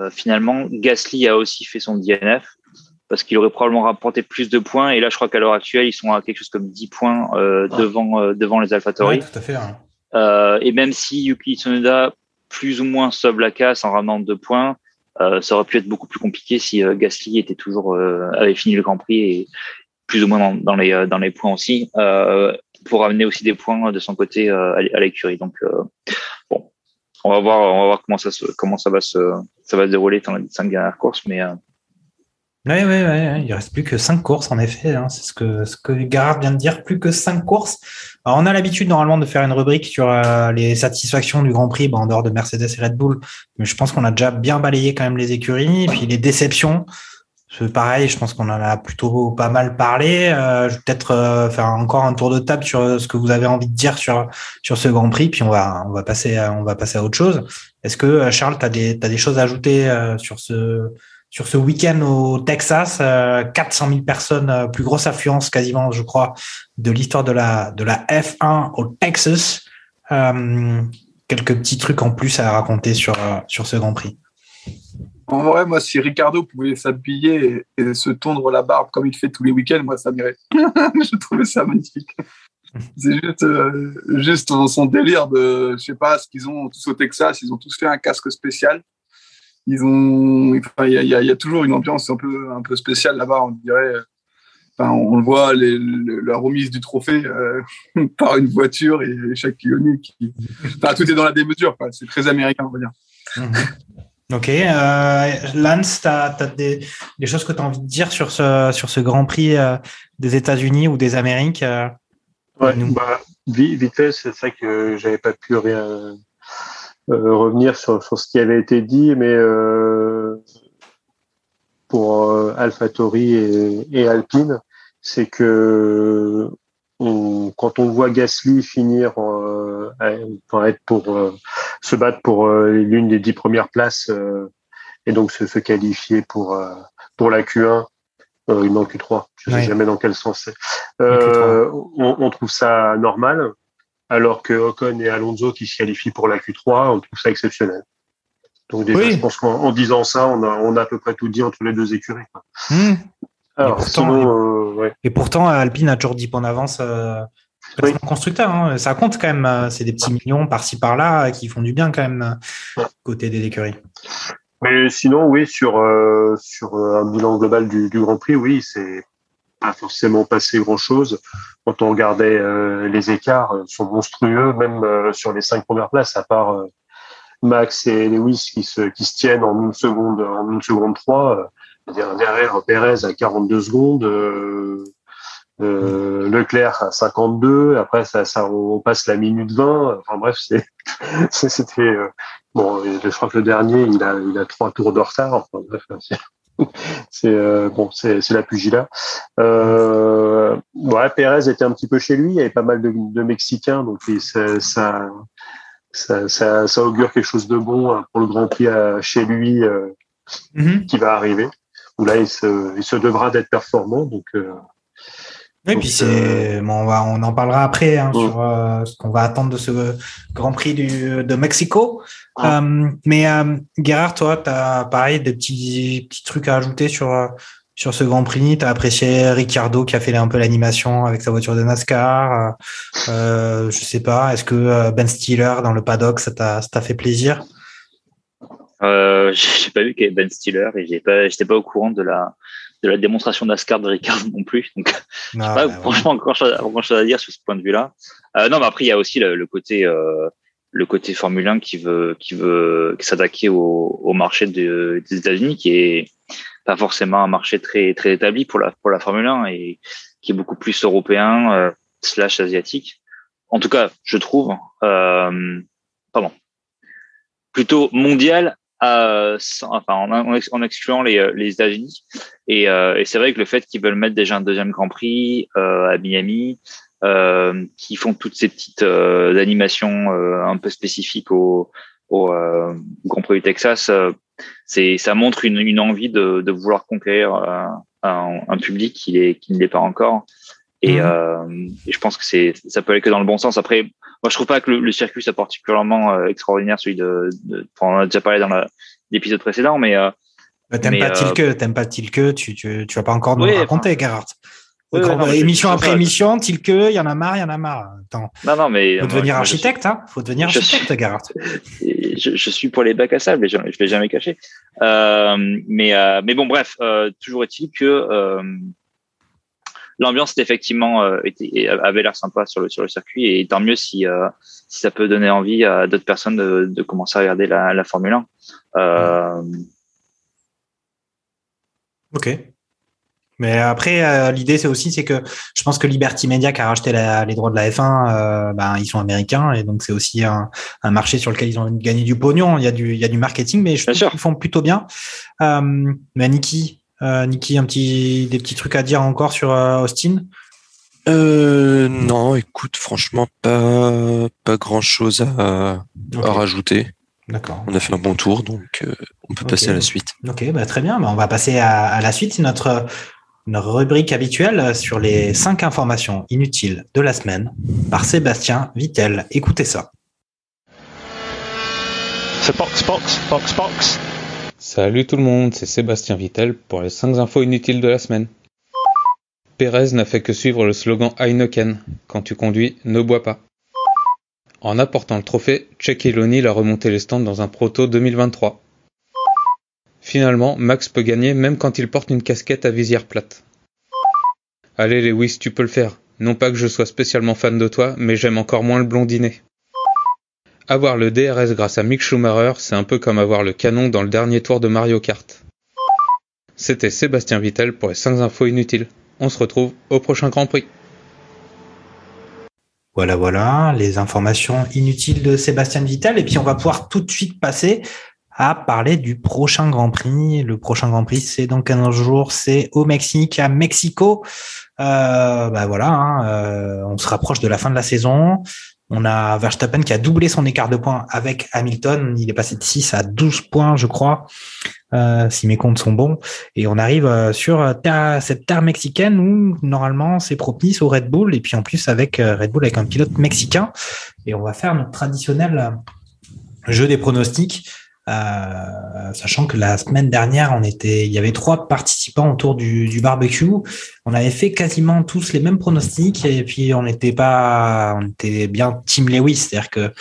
euh, finalement Gasly a aussi fait son DNF parce qu'il aurait probablement rapporté plus de points et là je crois qu'à l'heure actuelle ils sont à quelque chose comme 10 points euh, Ah. devant euh, devant les AlphaTauri Ouais, tout à fait. hein. euh, et même si Yuki Tsunoda plus ou moins sauve la casse en ramenant deux points euh, ça aurait pu être beaucoup plus compliqué si euh, Gasly était toujours euh, avait fini le Grand Prix et plus ou moins dans, dans les euh, dans les points aussi euh, pour amener aussi des points de son côté euh, à l'écurie. Donc euh, bon, on va voir on va voir comment ça se comment ça va se ça va se dérouler dans les cinq dernières courses, mais Ouais, ouais, ouais, il reste plus que cinq courses en effet. hein. C'est ce que ce que Gerhard vient de dire, plus que cinq courses. Alors, on a l'habitude normalement de faire une rubrique sur euh, les satisfactions du Grand Prix, en dehors de Mercedes et Red Bull, mais je pense qu'on a déjà bien balayé quand même les écuries, et puis les déceptions. Pareil, je pense qu'on en a plutôt pas mal parlé. Euh, je vais peut-être euh, faire encore un tour de table sur euh, ce que vous avez envie de dire sur sur ce Grand Prix, puis on va on va passer à, on va passer à autre chose. Est-ce que Charles, tu as des t'as des choses à ajouter sur ce sur ce week-end au Texas, euh, 400 000 personnes, plus grosse affluence quasiment, je crois, de l'histoire de la de la F1 au Texas. Quelques petits trucs en plus à raconter sur sur ce Grand Prix. Vrai, moi, si Ricardo pouvait s'habiller et, se tondre la barbe comme il fait tous les week-ends, moi, ça m'irait. je trouvais ça magnifique. C'est juste, euh, juste son- délire de, je sais pas, ce qu'ils ont tous au Texas, ils ont tous fait un casque spécial. Ils ont, enfin, il y a, toujours une ambiance un peu, un peu spéciale là-bas, on dirait. Enfin, on le voit, la remise du trophée euh, par une voiture et chaque qui, enfin, tout est dans la démesure. C'est très américain, on va dire. Ok, euh, Lance, tu as, des, des choses que tu as envie de dire sur ce, sur ce Grand Prix euh, des États-Unis ou des Amériques euh, Ouais, bah, vite, vite fait, c'est ça que j'avais pas pu rien euh, revenir sur, sur ce qui avait été dit, mais pour AlphaTauri et, et Alpine, c'est que on, quand on voit Gasly finir, être pour euh, se battre pour euh, l'une des dix premières places euh, et donc se, se qualifier pour euh, pour la Q1, euh, non Q3, je sais Ouais. jamais dans quel sens c'est. Euh, on, on trouve ça normal, alors que Ocon et Alonso qui se qualifient pour la Q3, on trouve ça exceptionnel. Donc déjà, Oui. je pense qu'en en disant ça, on a, on a à peu près tout dit entre les deux écuries. Hmm. Alors, pourtant, sinon, euh, ouais. Et pourtant, Alpine a toujours 10 points d'avance. Euh, classement constructeur, hein. ça compte quand même. euh, C'est des petits millions par-ci par-là qui font du bien quand même Ouais. côté des écuries. Mais sinon, oui, sur euh, sur euh, un bilan global du, du Grand Prix, oui, c'est pas forcément passé grand-chose. Quand on regardait euh, les écarts, sont monstrueux, même euh, sur les cinq premières places, à part Max et Lewis qui se qui se tiennent en une seconde en une seconde trois. derrière- derrière Perez à 42 secondes. Euh, Leclerc à 52, après ça, ça on passe la minute 20. Enfin bref, c'est c'était euh, bon. Je crois que le dernier, il a il a trois tours de retard. Enfin bref, c'est c'est euh, bon, c'est c'est la pugilat. Euh, ouais, Pérez était un petit peu chez lui. Il y avait pas mal de, de Mexicains, donc et ça, ça ça, ça ça augure quelque chose de bon hein, pour le Grand Prix à- chez lui Mhm. qui va arriver. Où là, il se il se devra d'être performant. Donc Oui, Donc, puis c'est bon, on, va, on en parlera après hein, Ouais. sur euh, ce qu'on va attendre de ce Grand Prix du, de Mexico. Ouais. Euh, mais euh, Gérard, toi, tu as pareil des petits, petits trucs à ajouter sur, euh, sur ce Grand Prix? Tu as apprécié Ricciardo qui a fait un peu l'animation avec sa voiture de NASCAR. Euh, euh, je sais pas, est-ce que euh, Ben Stiller dans le paddock, ça t'a ça t'a fait plaisir? Euh, j'ai pas vu qu'il y avait Ben Stiller et j'ai pas, j'étais pas au courant de la, de la démonstration d'Ascar de Ricard non plus. Donc, Non, pas, bah, ouais. franchement, encore chose, grand chose à dire sur ce point de vue-là. Euh, non, mais après, il y a aussi le, le côté, euh, le côté Formule 1 qui veut, qui veut s'attaquer au, au marché de- des États-Unis, qui est pas forcément un marché très, très établi pour la, pour la Formule 1 et qui est beaucoup plus européen, euh, slash asiatique. En tout cas, je trouve, euh, pardon, plutôt mondial, euh, enfin, en, en ex- en excluant les, euh, les États-Unis. Et, euh, et c'est vrai que le fait qu'ils veulent mettre déjà un deuxième Grand Prix euh, à Miami, euh, qui font toutes ces petites euh, animations euh, un peu spécifiques au, au euh, Grand Prix du Texas, euh, c'est ça montre une, une envie de, de vouloir conquérir euh, un, un public qui, est, qui ne l'est pas encore. Et, et je pense que c'est ça peut aller que dans le bon sens. Après, moi je trouve pas que le, le circuit soit particulièrement euh, extraordinaire, celui de, de enfin, on a déjà parlé dans l'épisode précédent, mais euh, Bah, T'aimes mais, pas euh, Tilke, t'aimes pas Tilke, tu, tu, tu vas pas encore nous Oui, raconter, Gerhard. Oui, oui, Grand- non, mais émission après ça. émission, Tilke, il y en a marre, il y en a marre. Attends, non non mais faut devenir moi, suis- architecte, hein. Faut devenir je architecte, Gerhard. Et je, je suis pour les bacs à sable, je, je l'ai jamais caché. Euh, mais, euh, mais bon, bref, euh, toujours est-il que euh, l'ambiance effectivement euh, était, avait l'air sympa sur le sur le circuit, et tant mieux si euh, si ça peut donner envie à d'autres personnes de, de commencer à regarder la, la Formule 1. Euh, Ok. Mais après, l'idée, c'est aussi, c'est que je pense que Liberty Media qui a racheté la- les droits de la F1, euh, ben, ils sont américains et donc c'est aussi un, un marché sur lequel ils ont gagné du pognon. Il y a du, il y a du marketing, mais je Bien sûr. qu'ils font plutôt bien. Euh, mais Niki, euh, Niki, un petit, des petits trucs à dire encore sur euh, Austin? Euh, non, écoute, franchement, pas, pas grand chose à, rajouter. D'accord. On a fait un bon tour, donc euh, on peut passer à la suite. Ok, bah, très bien. Bah, on va passer à, à la suite. C'est notre, notre rubrique habituelle sur les cinq informations inutiles de la semaine par Sébastien Vittel. Écoutez ça. So box, box, box, box. Salut tout le monde, c'est Sébastien Vittel pour les 5 infos inutiles de la semaine. Pérez n'a fait que suivre le slogan Heineken Quand tu conduis, ne bois pas. En apportant le trophée, Check O'Neil a remonté les stands dans un proto 2023. Finalement, Max peut gagner même quand il porte une casquette à visière plate. Allez Lewis, tu peux le faire. Non pas que je sois spécialement fan de toi, mais j'aime encore moins le blondinet. Avoir le DRS grâce à Mick Schumacher, c'est un peu comme avoir le canon dans le dernier tour de Mario Kart. C'était Sébastien Vittel pour les 5 infos inutiles. On se retrouve au prochain Grand Prix. Voilà, voilà, les informations inutiles de Sébastien Vittel. Et puis, on va pouvoir tout de suite passer à parler du prochain Grand Prix. Le prochain Grand Prix, c'est dans 15 jours, c'est au Mexique, à Mexico. Euh, bah voilà, hein, euh, on se rapproche de la fin de la saison. On a Verstappen qui a doublé son écart de points avec Hamilton. Il est passé de 6 à 12 points, je crois, euh, si mes comptes sont bons. Et on arrive euh, sur cette terre mexicaine où normalement c'est propice au Red Bull. Et puis en plus avec euh, Red Bull avec un pilote mexicain. Et on va faire notre traditionnel jeu des pronostics. Euh, sachant que la semaine dernière, on était, il y avait trois participants autour du, du, barbecue. On avait fait quasiment tous les mêmes pronostics et puis on n'était pas, on était bien Team Lewis, c'est-à-dire que euh,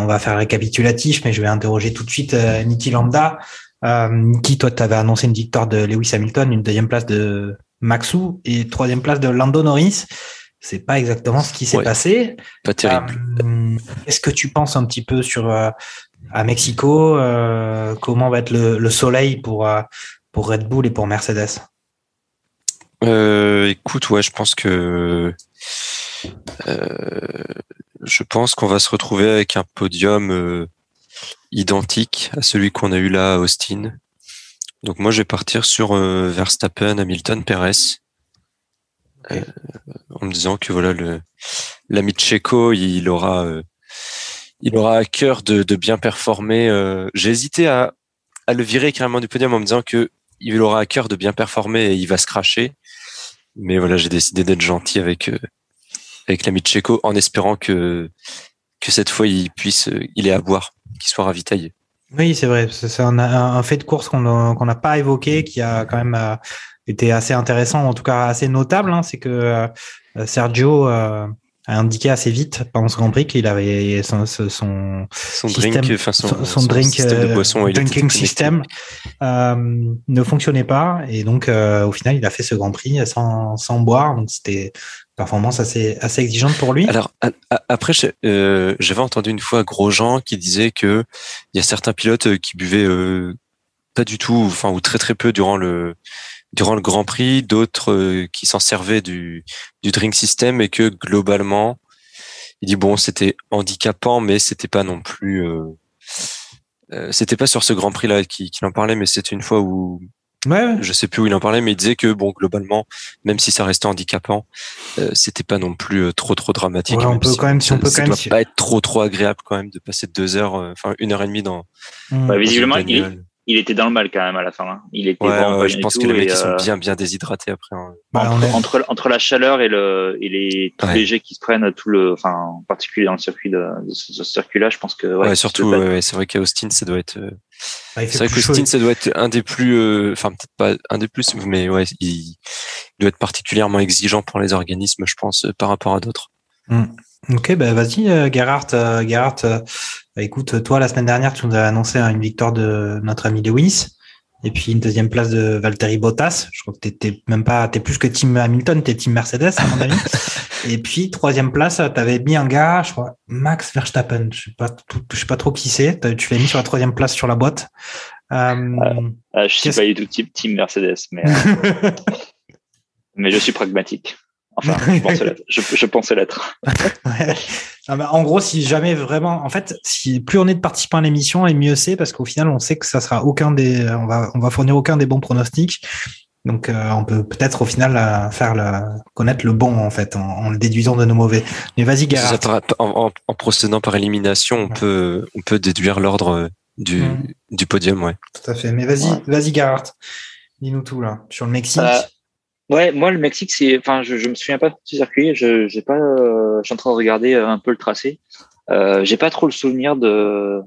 on va faire récapitulatif, mais je vais interroger tout de suite euh, Niki Lambda. Euh, Niki, toi, tu avais annoncé une victoire de Lewis Hamilton, une deuxième place de Maxou et troisième place de Lando Norris. C'est pas exactement ce qui s'est Ouais. passé. Pas terrible. Euh, Est-ce que tu penses un petit peu sur euh, à Mexico euh, comment va être le, le soleil pour euh, pour Red Bull et pour Mercedes? Euh, écoute, ouais, je pense que euh, je pense qu'on va se retrouver avec un podium identique à celui qu'on a eu là à Austin. Donc moi, je vais partir sur Verstappen, Hamilton, Perez, en me disant que voilà le l'ami Checo, il aura il aura à cœur de, bien performer. euh. J'ai hésité à le virer carrément du podium en me disant que il aura à cœur de bien performer et il va se cracher. Mais voilà, j'ai décidé d'être gentil avec euh, avec l'ami Checo en espérant que cette fois il puisse euh, il à boire, qu'il soit ravitaillé. Oui, c'est vrai. C'est un, fait de course qu'on n'a pas évoqué, qui a quand même été assez intéressant, en tout cas assez notable. hein, c'est que Sergio a indiqué assez vite pendant ce Grand Prix qu'il avait son, son, son Son Système- drink, enfin son, drink système de euh, boisson, drinking system euh, ne fonctionnait pas. Et donc euh, au final il a fait ce Grand Prix sans, sans boire. Donc c'était une performance assez assez exigeante pour lui. Alors après, euh, j'avais entendu une fois Grosjean qui disait que il y a certains pilotes qui buvaient pas du tout, enfin ou très très peu durant le durant le Grand Prix, d'autres euh, qui s'en servaient du du drink system et que globalement, il dit bon c'était handicapant, mais c'était pas non plus euh, euh, c'était pas sur ce Grand Prix là qu'il qu'il en parlait, mais c'était une fois où Ouais, ouais. je sais plus où il en parlait, mais il disait que bon globalement, même si ça restait handicapant, euh, c'était pas non plus euh, trop trop dramatique. Ouais, on peut si quand même- si on peut ça quand même doit pas être trop trop agréable quand même de passer deux heures, euh, enfin une heure et demie dans. Mm. Bah, visiblement, une il. Il était dans le mal quand même à la fin. hein. Il était Ouais, ouais, je bien pense que les mecs ils sont euh, bien bien déshydratés après. hein. Bah, entre, est- entre, entre la chaleur et le et les tous Ouais. les jets qui se prennent tout le enfin en particulier dans le circuit de, de ce, ce circuit là je pense que ouais, surtout, c'est vrai qu'à Austin, ça doit être. euh, Bah, C'est vrai qu'Austin, ça doit être un des plus, euh, enfin peut-être pas un des plus, mais ouais, il, il doit être particulièrement exigeant pour les organismes, je pense, euh, par rapport à d'autres. Ok, bah vas-y, euh, Gerhard. euh, Gerhard, euh, bah, écoute, toi, la semaine dernière, tu nous as annoncé hein, une victoire de notre ami Lewis. Et puis une deuxième place de Valtteri Bottas. Je crois que t'es même pas, t'es plus que Team Hamilton, t'es Team Mercedes, à mon avis. Et puis troisième place, t'avais mis un gars, je crois, Max Verstappen. Je sais pas, tout- je sais pas trop qui c'est. Tu l'as mis sur la troisième place sur la boîte. Euh, Ah, je suis pas du tout team, team Mercedes mais euh, mais je suis pragmatique enfin je pensais l'être Ouais. En gros, si jamais vraiment, en fait, si plus on est de participants à l'émission, et mieux c'est parce qu'au final, on sait que ça sera aucun des, on va, on va fournir aucun des bons pronostics. Donc, euh, on peut peut-être au final euh, faire le, connaître le bon en fait, en, en le déduisant de nos mauvais. Mais vas-y, C'est ça, en, en- en procédant par élimination, on Ouais. peut, on peut déduire l'ordre euh, du, Mm. du podium, ouais. Tout à fait. Mais vas-y, Ouais. vas-y, Gerhard. Dis-nous tout là sur le Mexique. Euh, ouais moi le Mexique c'est enfin je, je me souviens pas de ce circuit je j'ai pas euh, je suis en train de regarder euh, un peu le tracé euh, j'ai pas trop le souvenir de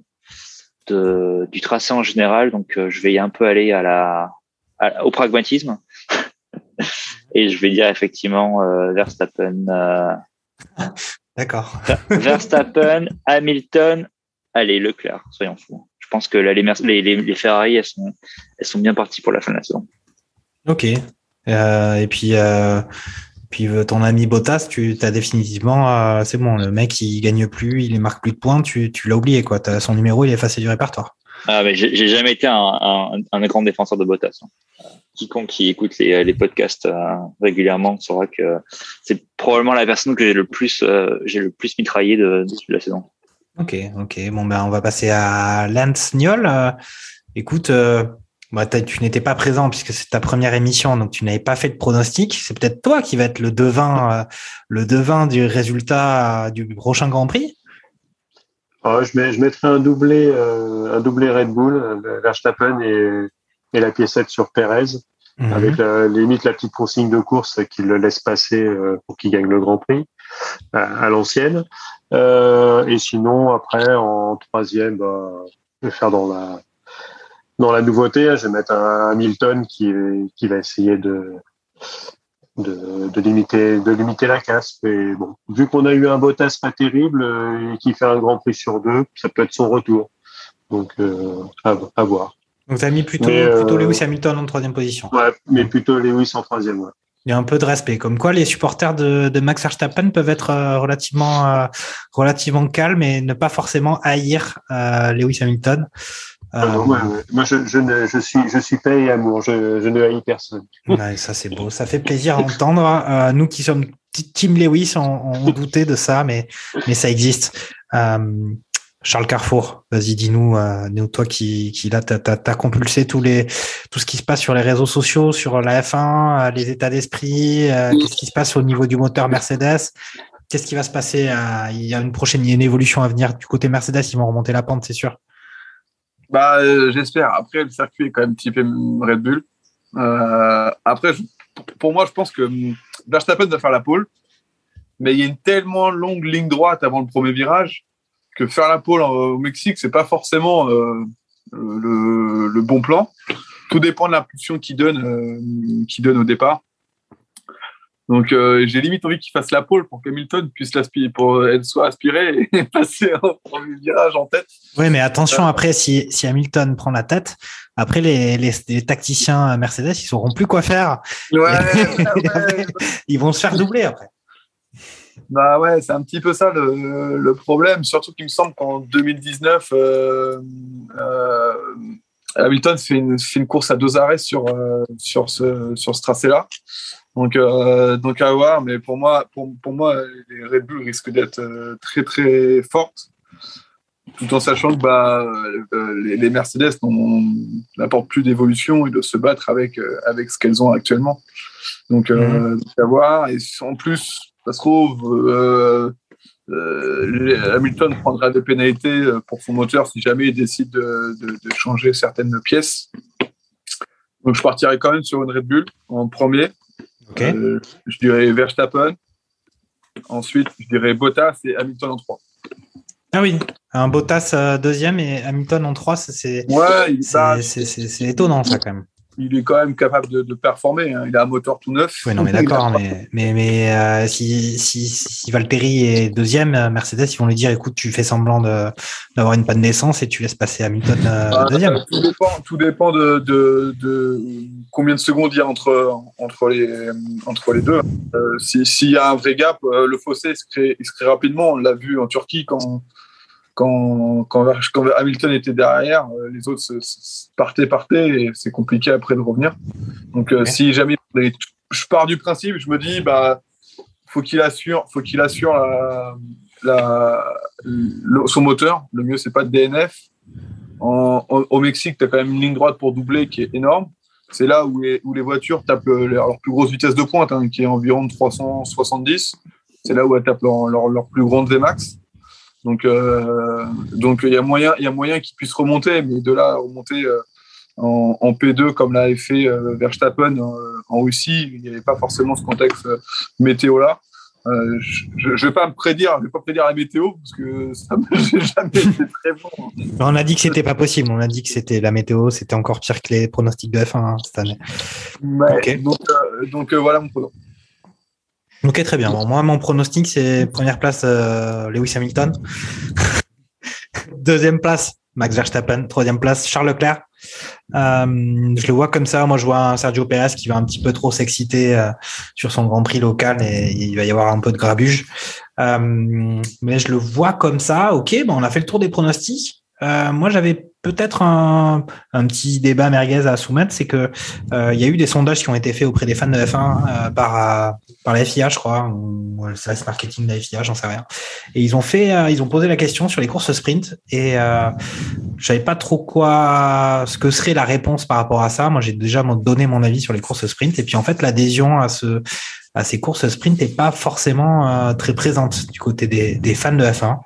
de du tracé en général donc euh, je vais y un peu aller à la à- au pragmatisme et je vais dire effectivement euh, Verstappen euh, D'accord. Verstappen, Hamilton, allez, Leclerc, soyons fous. Je pense que là, les, les, les Ferrari, elles sont, elles sont bien parties pour la fin de la saison. Ok. Euh, et puis, euh, puis euh, ton ami Bottas, tu as définitivement, euh, c'est bon, le mec il gagne plus, il marque plus de points, tu, tu l'as oublié quoi. Son numéro, il est effacé du répertoire. Ah, mais j'ai jamais été un, un, un grand défenseur de Bottas. hein. Quiconque qui écoute les, les podcasts euh, régulièrement saura que c'est probablement la personne que j'ai le plus, euh, j'ai le plus mitraillé de, de la saison. Ok, ok. Bon, ben, on va passer à Lance Niol. Écoute, bah, tu n'étais pas présent puisque c'est ta première émission, donc tu n'avais pas fait de pronostic. C'est peut-être toi qui va être le devin, euh, le devin du résultat du prochain Grand Prix. Ah, je, mets, je mettrai un doublé, un doublé Red Bull, Verstappen et, et la piécette sur Perez, mhm. avec la, limite la petite consigne de course qui le laisse passer pour qu'il gagne le Grand Prix à, l'ancienne. Euh, et sinon, après, en troisième, bah, je vais faire dans la dans la nouveauté. Je vais mettre un Hamilton qui qui va essayer de de, de, limiter de limiter la casse. Mais bon, vu qu'on a eu un Bottas pas terrible euh, et qui fait un Grand Prix sur deux, ça peut être son retour. Donc euh, à, à, voir. Donc tu as mis plutôt, plutôt Lewis Hamilton en troisième position. Ouais, mais plutôt Lewis en troisième. Ouais il y a un peu de respect. Comme quoi, les supporters de, de Max Verstappen peuvent être euh, relativement, euh, relativement calmes et ne pas forcément haïr euh, Lewis Hamilton. Ah moi, je, je, ne, je suis, je suis paix et amour. Je, je ne haïs personne. Ouais, ça, c'est beau. Ça fait plaisir à entendre. nous qui sommes Team Lewis, on, on doutait de ça, mais, mais ça existe. Charles Carrefour, vas-y, dis-nous, euh, toi qui, qui là, t'as as, compulsé tous les, tout ce qui se passe sur les réseaux sociaux, sur la F1, euh, les états d'esprit, euh, qu'est-ce qui se passe au niveau du moteur Mercedes? Qu'est-ce qui va se passer euh, Il y a une prochaine, il y a une évolution à venir du côté Mercedes, ils vont remonter la pente, c'est sûr. Bah, j'espère. Après, le circuit est quand même typé Red Bull. après, pour moi, je pense que hum, Verstappen va faire la pole, mais il y a une tellement longue ligne droite avant le premier virage que faire la pole au Mexique, c'est pas forcément euh, le, bon plan. Tout dépend de l'impulsion qu'il donne, euh, donne au départ. Donc euh, j'ai limite envie qu'il fasse la pole pour qu'Hamilton puisse l'aspirer, pour elle soit aspirée et passer au premier virage en tête. Oui, mais attention après si, si Hamilton prend la tête, après les, les, les, tacticiens Mercedes ils sauront plus quoi faire. Ouais, ils vont se faire doubler après. Bah ouais, c'est un petit peu ça le, le problème. Surtout qu'il me semble qu'en 2019, euh, euh, Hamilton fait une, fait une, course à deux arrêts sur, euh, sur ce, sur ce tracé-là. Donc, euh, donc à voir. Mais pour moi, pour, pour moi, les Red Bull risquent d'être euh, très très fortes, tout en sachant que bah, les, les Mercedes n'apportent plus d'évolution et de se battre avec avec ce qu'elles ont actuellement. Donc, mmh. à voir. Et en plus, ça se trouve, euh, euh, Hamilton prendra des pénalités euh, pour son moteur si jamais il décide de, changer certaines pièces. Donc je partirai quand même sur une Red Bull en premier. Je dirais Verstappen. Ensuite, je dirais Bottas et Hamilton en 3. Ah oui, un Bottas deuxième et Hamilton en 3, c'est ouais, c'est étonnant ça quand même il est quand même capable de, performer. Hein. Il a un moteur tout neuf. Oui, non, mais d'accord, mais, mais, mais euh, si, si, si, Valtteri est deuxième, euh, Mercedes, ils vont lui dire écoute, tu fais semblant d'avoir une panne d'essence et tu laisses passer Hamilton euh, bah, deuxième. Tout dépend, tout dépend de, de, de, combien de secondes il y a entre, entre, les, entre les deux. S'il y a un vrai gap, le fossé se crée, il se crée rapidement. On l'a vu en Turquie quand quand, quand, Hamilton était derrière, euh, les autres partaient, partaient, et c'est compliqué après de revenir. Donc, euh, si jamais je pars du principe, je me dis, bah, faut qu'il assure, faut qu'il assure la, son moteur. Le mieux, c'est pas de DNF. au Mexique, tu as quand même une ligne droite pour doubler qui est énorme. C'est là où les, où les voitures tapent leur, plus grosse vitesse de pointe, hein, qui est environ de 370. C'est là où elles tapent leur, leur, leur plus grande VMAX. Donc, euh, donc il y a moyen, il y a moyen qu'ils puissent remonter, mais de là remonter euh, en, en, P2 comme l'avait fait euh, Verstappen en Russie, il n'y avait pas forcément ce contexte météo là. Euh, je ne vais pas me prédire, je vais pas prédire la météo parce que ça n'a jamais été très bon. On a dit que c'était pas possible. On a dit que c'était la météo, c'était encore pire que les pronostics de F1 hein, cette année. Donc, euh, donc voilà mon pronostic. Ok, très bien. moi, mon pronostic, c'est première place euh, Lewis Hamilton. Deuxième place, Max Verstappen. Troisième place, Charles Leclerc. Euh, je le vois comme ça. Moi, je vois un Sergio Perez qui va un petit peu trop s'exciter euh, sur son Grand Prix local et il va y avoir un peu de grabuge. mais je le vois comme ça. Ok, bon, on a fait le tour des pronostics. moi, j'avais peut-être un, petit débat merguez à soumettre, c'est que euh, il y a eu des sondages qui ont été faits auprès des fans de F1 euh, par euh, par la FIA, je crois, ou le service marketing de la FIA, j'en sais rien. Et ils ont fait, ils ont posé la question sur les courses sprint et euh, je savais pas trop quoi, ce que serait la réponse par rapport à ça. Moi, j'ai déjà donné mon avis sur les courses sprint et puis en fait, l'adhésion à ce à ces courses sprint n'est pas forcément très présente du côté des fans de F1.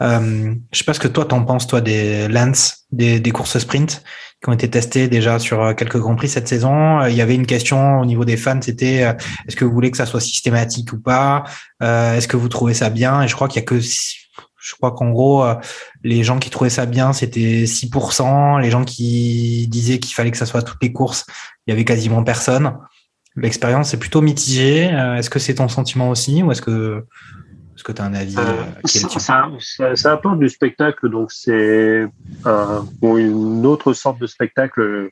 Euh, je sais pas ce que toi t'en penses, toi, des Lance, des, des, courses sprint qui ont été testées déjà sur euh, quelques grands prix cette saison. Euh, il y avait une question au niveau des fans, c'était euh, est-ce que vous voulez que ça soit systématique ou pas? Est-ce que vous trouvez ça bien? Et je crois qu'il y a que je crois qu'en gros, les gens qui trouvaient ça bien, c'était 6%. Les gens qui disaient qu'il fallait que ça soit toutes les courses, il y avait quasiment personne. L'expérience est plutôt mitigée. Est-ce que c'est ton sentiment aussi ou est-ce que que tu as un avis euh, ça, ça, ça, apporte du spectacle, donc c'est un, une autre sorte de spectacle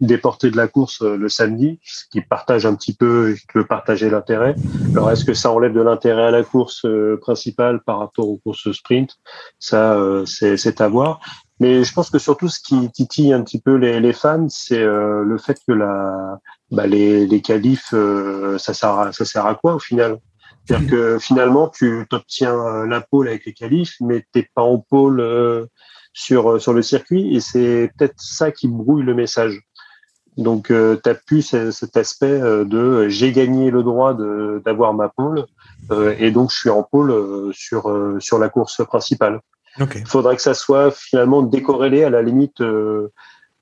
déporté de la course euh, le samedi, qui partage un petit peu, qui peut partager l'intérêt. Alors est-ce que ça enlève de l'intérêt à la course euh, principale par rapport aux courses sprint? Ça, c'est à voir. Mais je pense que surtout ce qui titille un petit peu les, les fans, c'est le fait que la, bah, les, les qualifs, ça sert à, ça sert à quoi au final? C'est-à-dire que finalement, tu obtiens euh, la pole avec les qualifs, mais t'es pas en pôle euh, sur euh, sur le circuit, et c'est peut-être ça qui brouille le message. Donc, euh, tu as pu cet aspect de j'ai gagné le droit d'avoir ma pole, et donc je suis en pôle sur sur la course principale. Il faudrait que ça soit finalement décorrélé à la limite.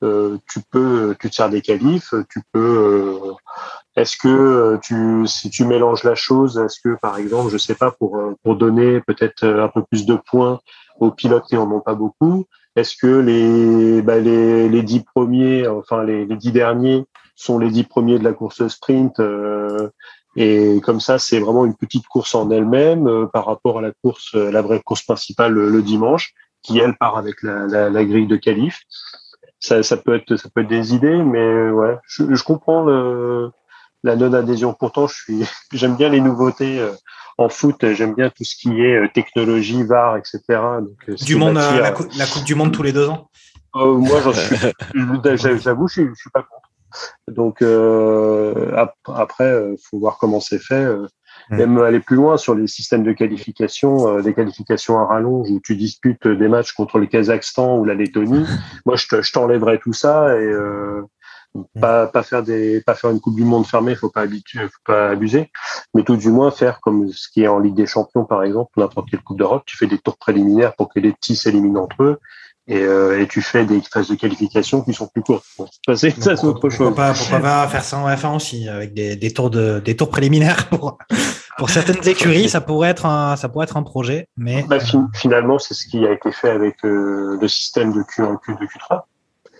Euh, tu peux, tu tires des qualifs, tu peux. Euh, est-ce que euh, tu, si tu mélanges la chose, est-ce que par exemple, je sais pas, pour pour donner peut-être un peu plus de points aux pilotes qui en ont pas beaucoup, est-ce que les bah, les les dix premiers, enfin les, les dix derniers sont les dix premiers de la course sprint et comme ça, c'est vraiment une petite course en elle-même par rapport à la course, la vraie course principale le, dimanche, qui elle part avec la, la, la grille de qualif. Ça, ça, peut être ça peut être des idées, mais ouais, je, je comprends le, la non adhésion. Pourtant, je suis j'aime bien les nouveautés euh, en foot. J'aime bien tout ce qui est euh, technologie, VAR, etc. Donc, euh, du monde, la, coupe, la, coupe du monde tous les deux ans. Euh, moi, j'en suis. J'avoue, je, je suis pas contre. Donc euh, après, faut voir comment c'est fait. Mm. même aller plus loin sur les systèmes de qualification, euh, des qualifications à rallonge où tu disputes des matchs contre le Kazakhstan ou la Lettonie. Moi, je t'enlèverais tout ça et euh, mm. pas, pas faire des pas faire une coupe du monde fermée faut pas habituer faut pas abuser mais tout du moins faire comme ce qui est en Ligue des Champions par exemple n'importe quelle coupe d'Europe tu fais des tours préliminaires pour que les petits s'éliminent entre eux et, euh, et, tu fais des phases de qualification qui sont plus courtes. Bon, ça, c'est autre chose. Pourquoi pas, pourquoi pas faire ça en F1 aussi, avec des, des, tours de des tours préliminaires pour pour certaines écuries, ça pourrait être un ça pourrait être un projet, mais bah, finalement, c'est ce qui a été fait avec euh, le système de Q1, Q2, Q3.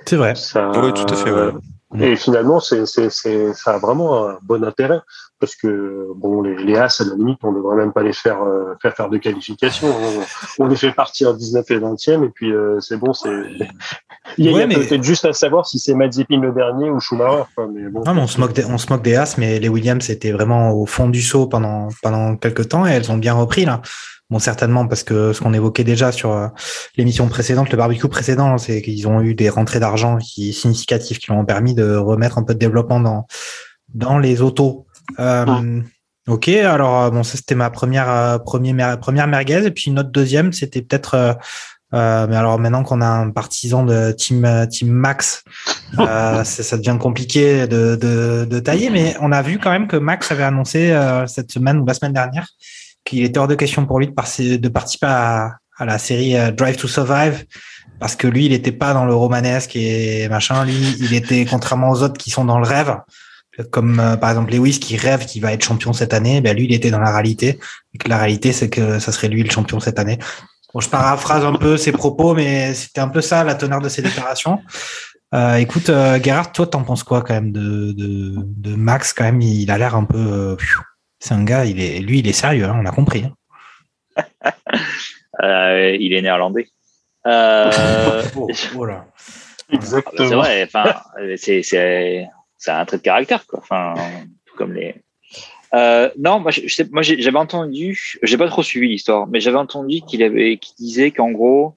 C'est vrai. Ça, oui, tout à fait. Ouais. Et finalement, c'est, c'est, c'est, ça a vraiment un bon intérêt parce que bon, les, les As, à la limite, on ne devrait même pas les faire euh, faire faire de qualification. On, on, les fait partir 19 et 20e et puis euh, c'est bon. C'est il y a, ouais, mais... peut-être juste à savoir si c'est Mazepin le dernier ou Schumacher. Quoi, mais bon, non, mais on se moque des, on se moque des As, mais les Williams étaient vraiment au fond du saut pendant pendant quelques temps et elles ont bien repris là. Bon, certainement parce que ce qu'on évoquait déjà sur euh, l'émission précédente, le barbecue précédent, c'est qu'ils ont eu des rentrées d'argent qui significatives qui leur ont permis de remettre un peu de développement dans dans les autos. Euh, Ok, alors euh, bon, ça c'était ma première première première merguez et puis une autre deuxième, c'était peut-être euh, mais alors maintenant qu'on a un partisan de team team Max, euh, ça devient compliqué de, de, de tailler. Mais on a vu quand même que Max avait annoncé cette semaine ou la semaine dernière qu'il était hors de question pour lui de, participer à, la série euh, Drive to Survive parce que lui, il n'était pas dans le romanesque et machin. Lui, il était contrairement aux autres qui sont dans le rêve, comme euh, par exemple Lewis qui rêve qu'il va être champion cette année. Ben lui, il était dans la réalité. Et que la réalité, c'est que ça serait lui le champion cette année. Bon, je paraphrase un peu ses propos, mais c'était un peu ça la teneur de ses déclarations. Euh, écoute, Gerhard, toi, t'en penses quoi quand même de Max Quand même, il a l'air un peu. Euh, c'est un gars, il est, lui, il est sérieux, hein, on a compris. Hein. euh, il est néerlandais. Euh, oh, voilà. Exactement. C'est vrai, enfin, c'est, un trait de caractère, quoi. Enfin, tout comme les. Euh, non, moi, j'avais entendu, j'ai pas trop suivi l'histoire, mais j'avais entendu qu'il avait, qu'il disait qu'en gros,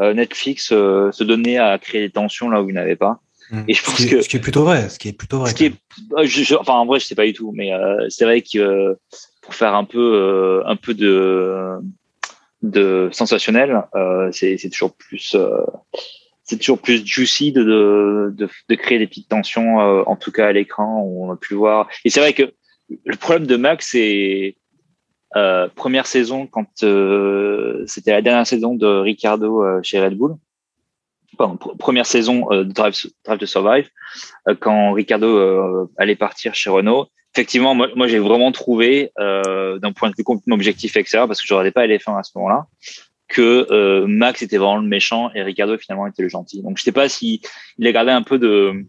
Netflix se donnait à créer des tensions là où il n'avait pas. Mm. Et je pense ce, qui que ce qui est plutôt vrai. Ce qui est plutôt vrai. ce qui est, euh, je- je- enfin en vrai je sais pas du tout, mais euh, c'est vrai que euh, pour faire un peu euh, un peu de de sensationnel, euh, c'est c'est toujours plus euh, c'est toujours plus juicy de, de, de, de créer des petites tensions, euh, en tout cas à l'écran, où on a pu voir. Et c'est vrai que le problème de Max, c'est euh, première saison, quand euh, c'était la dernière saison de Ricardo chez Red Bull, première saison euh, de Drive, Drive to Survive, euh, quand Ricardo euh, allait partir chez Renault. Effectivement, moi, j'ai vraiment trouvé, euh, d'un point de vue complètement objectif, etc., parce que je regardais pas LF1 à ce moment-là, que euh, Max était vraiment le méchant et Ricardo finalement était le gentil. Donc je sais pas si il a gardé un peu de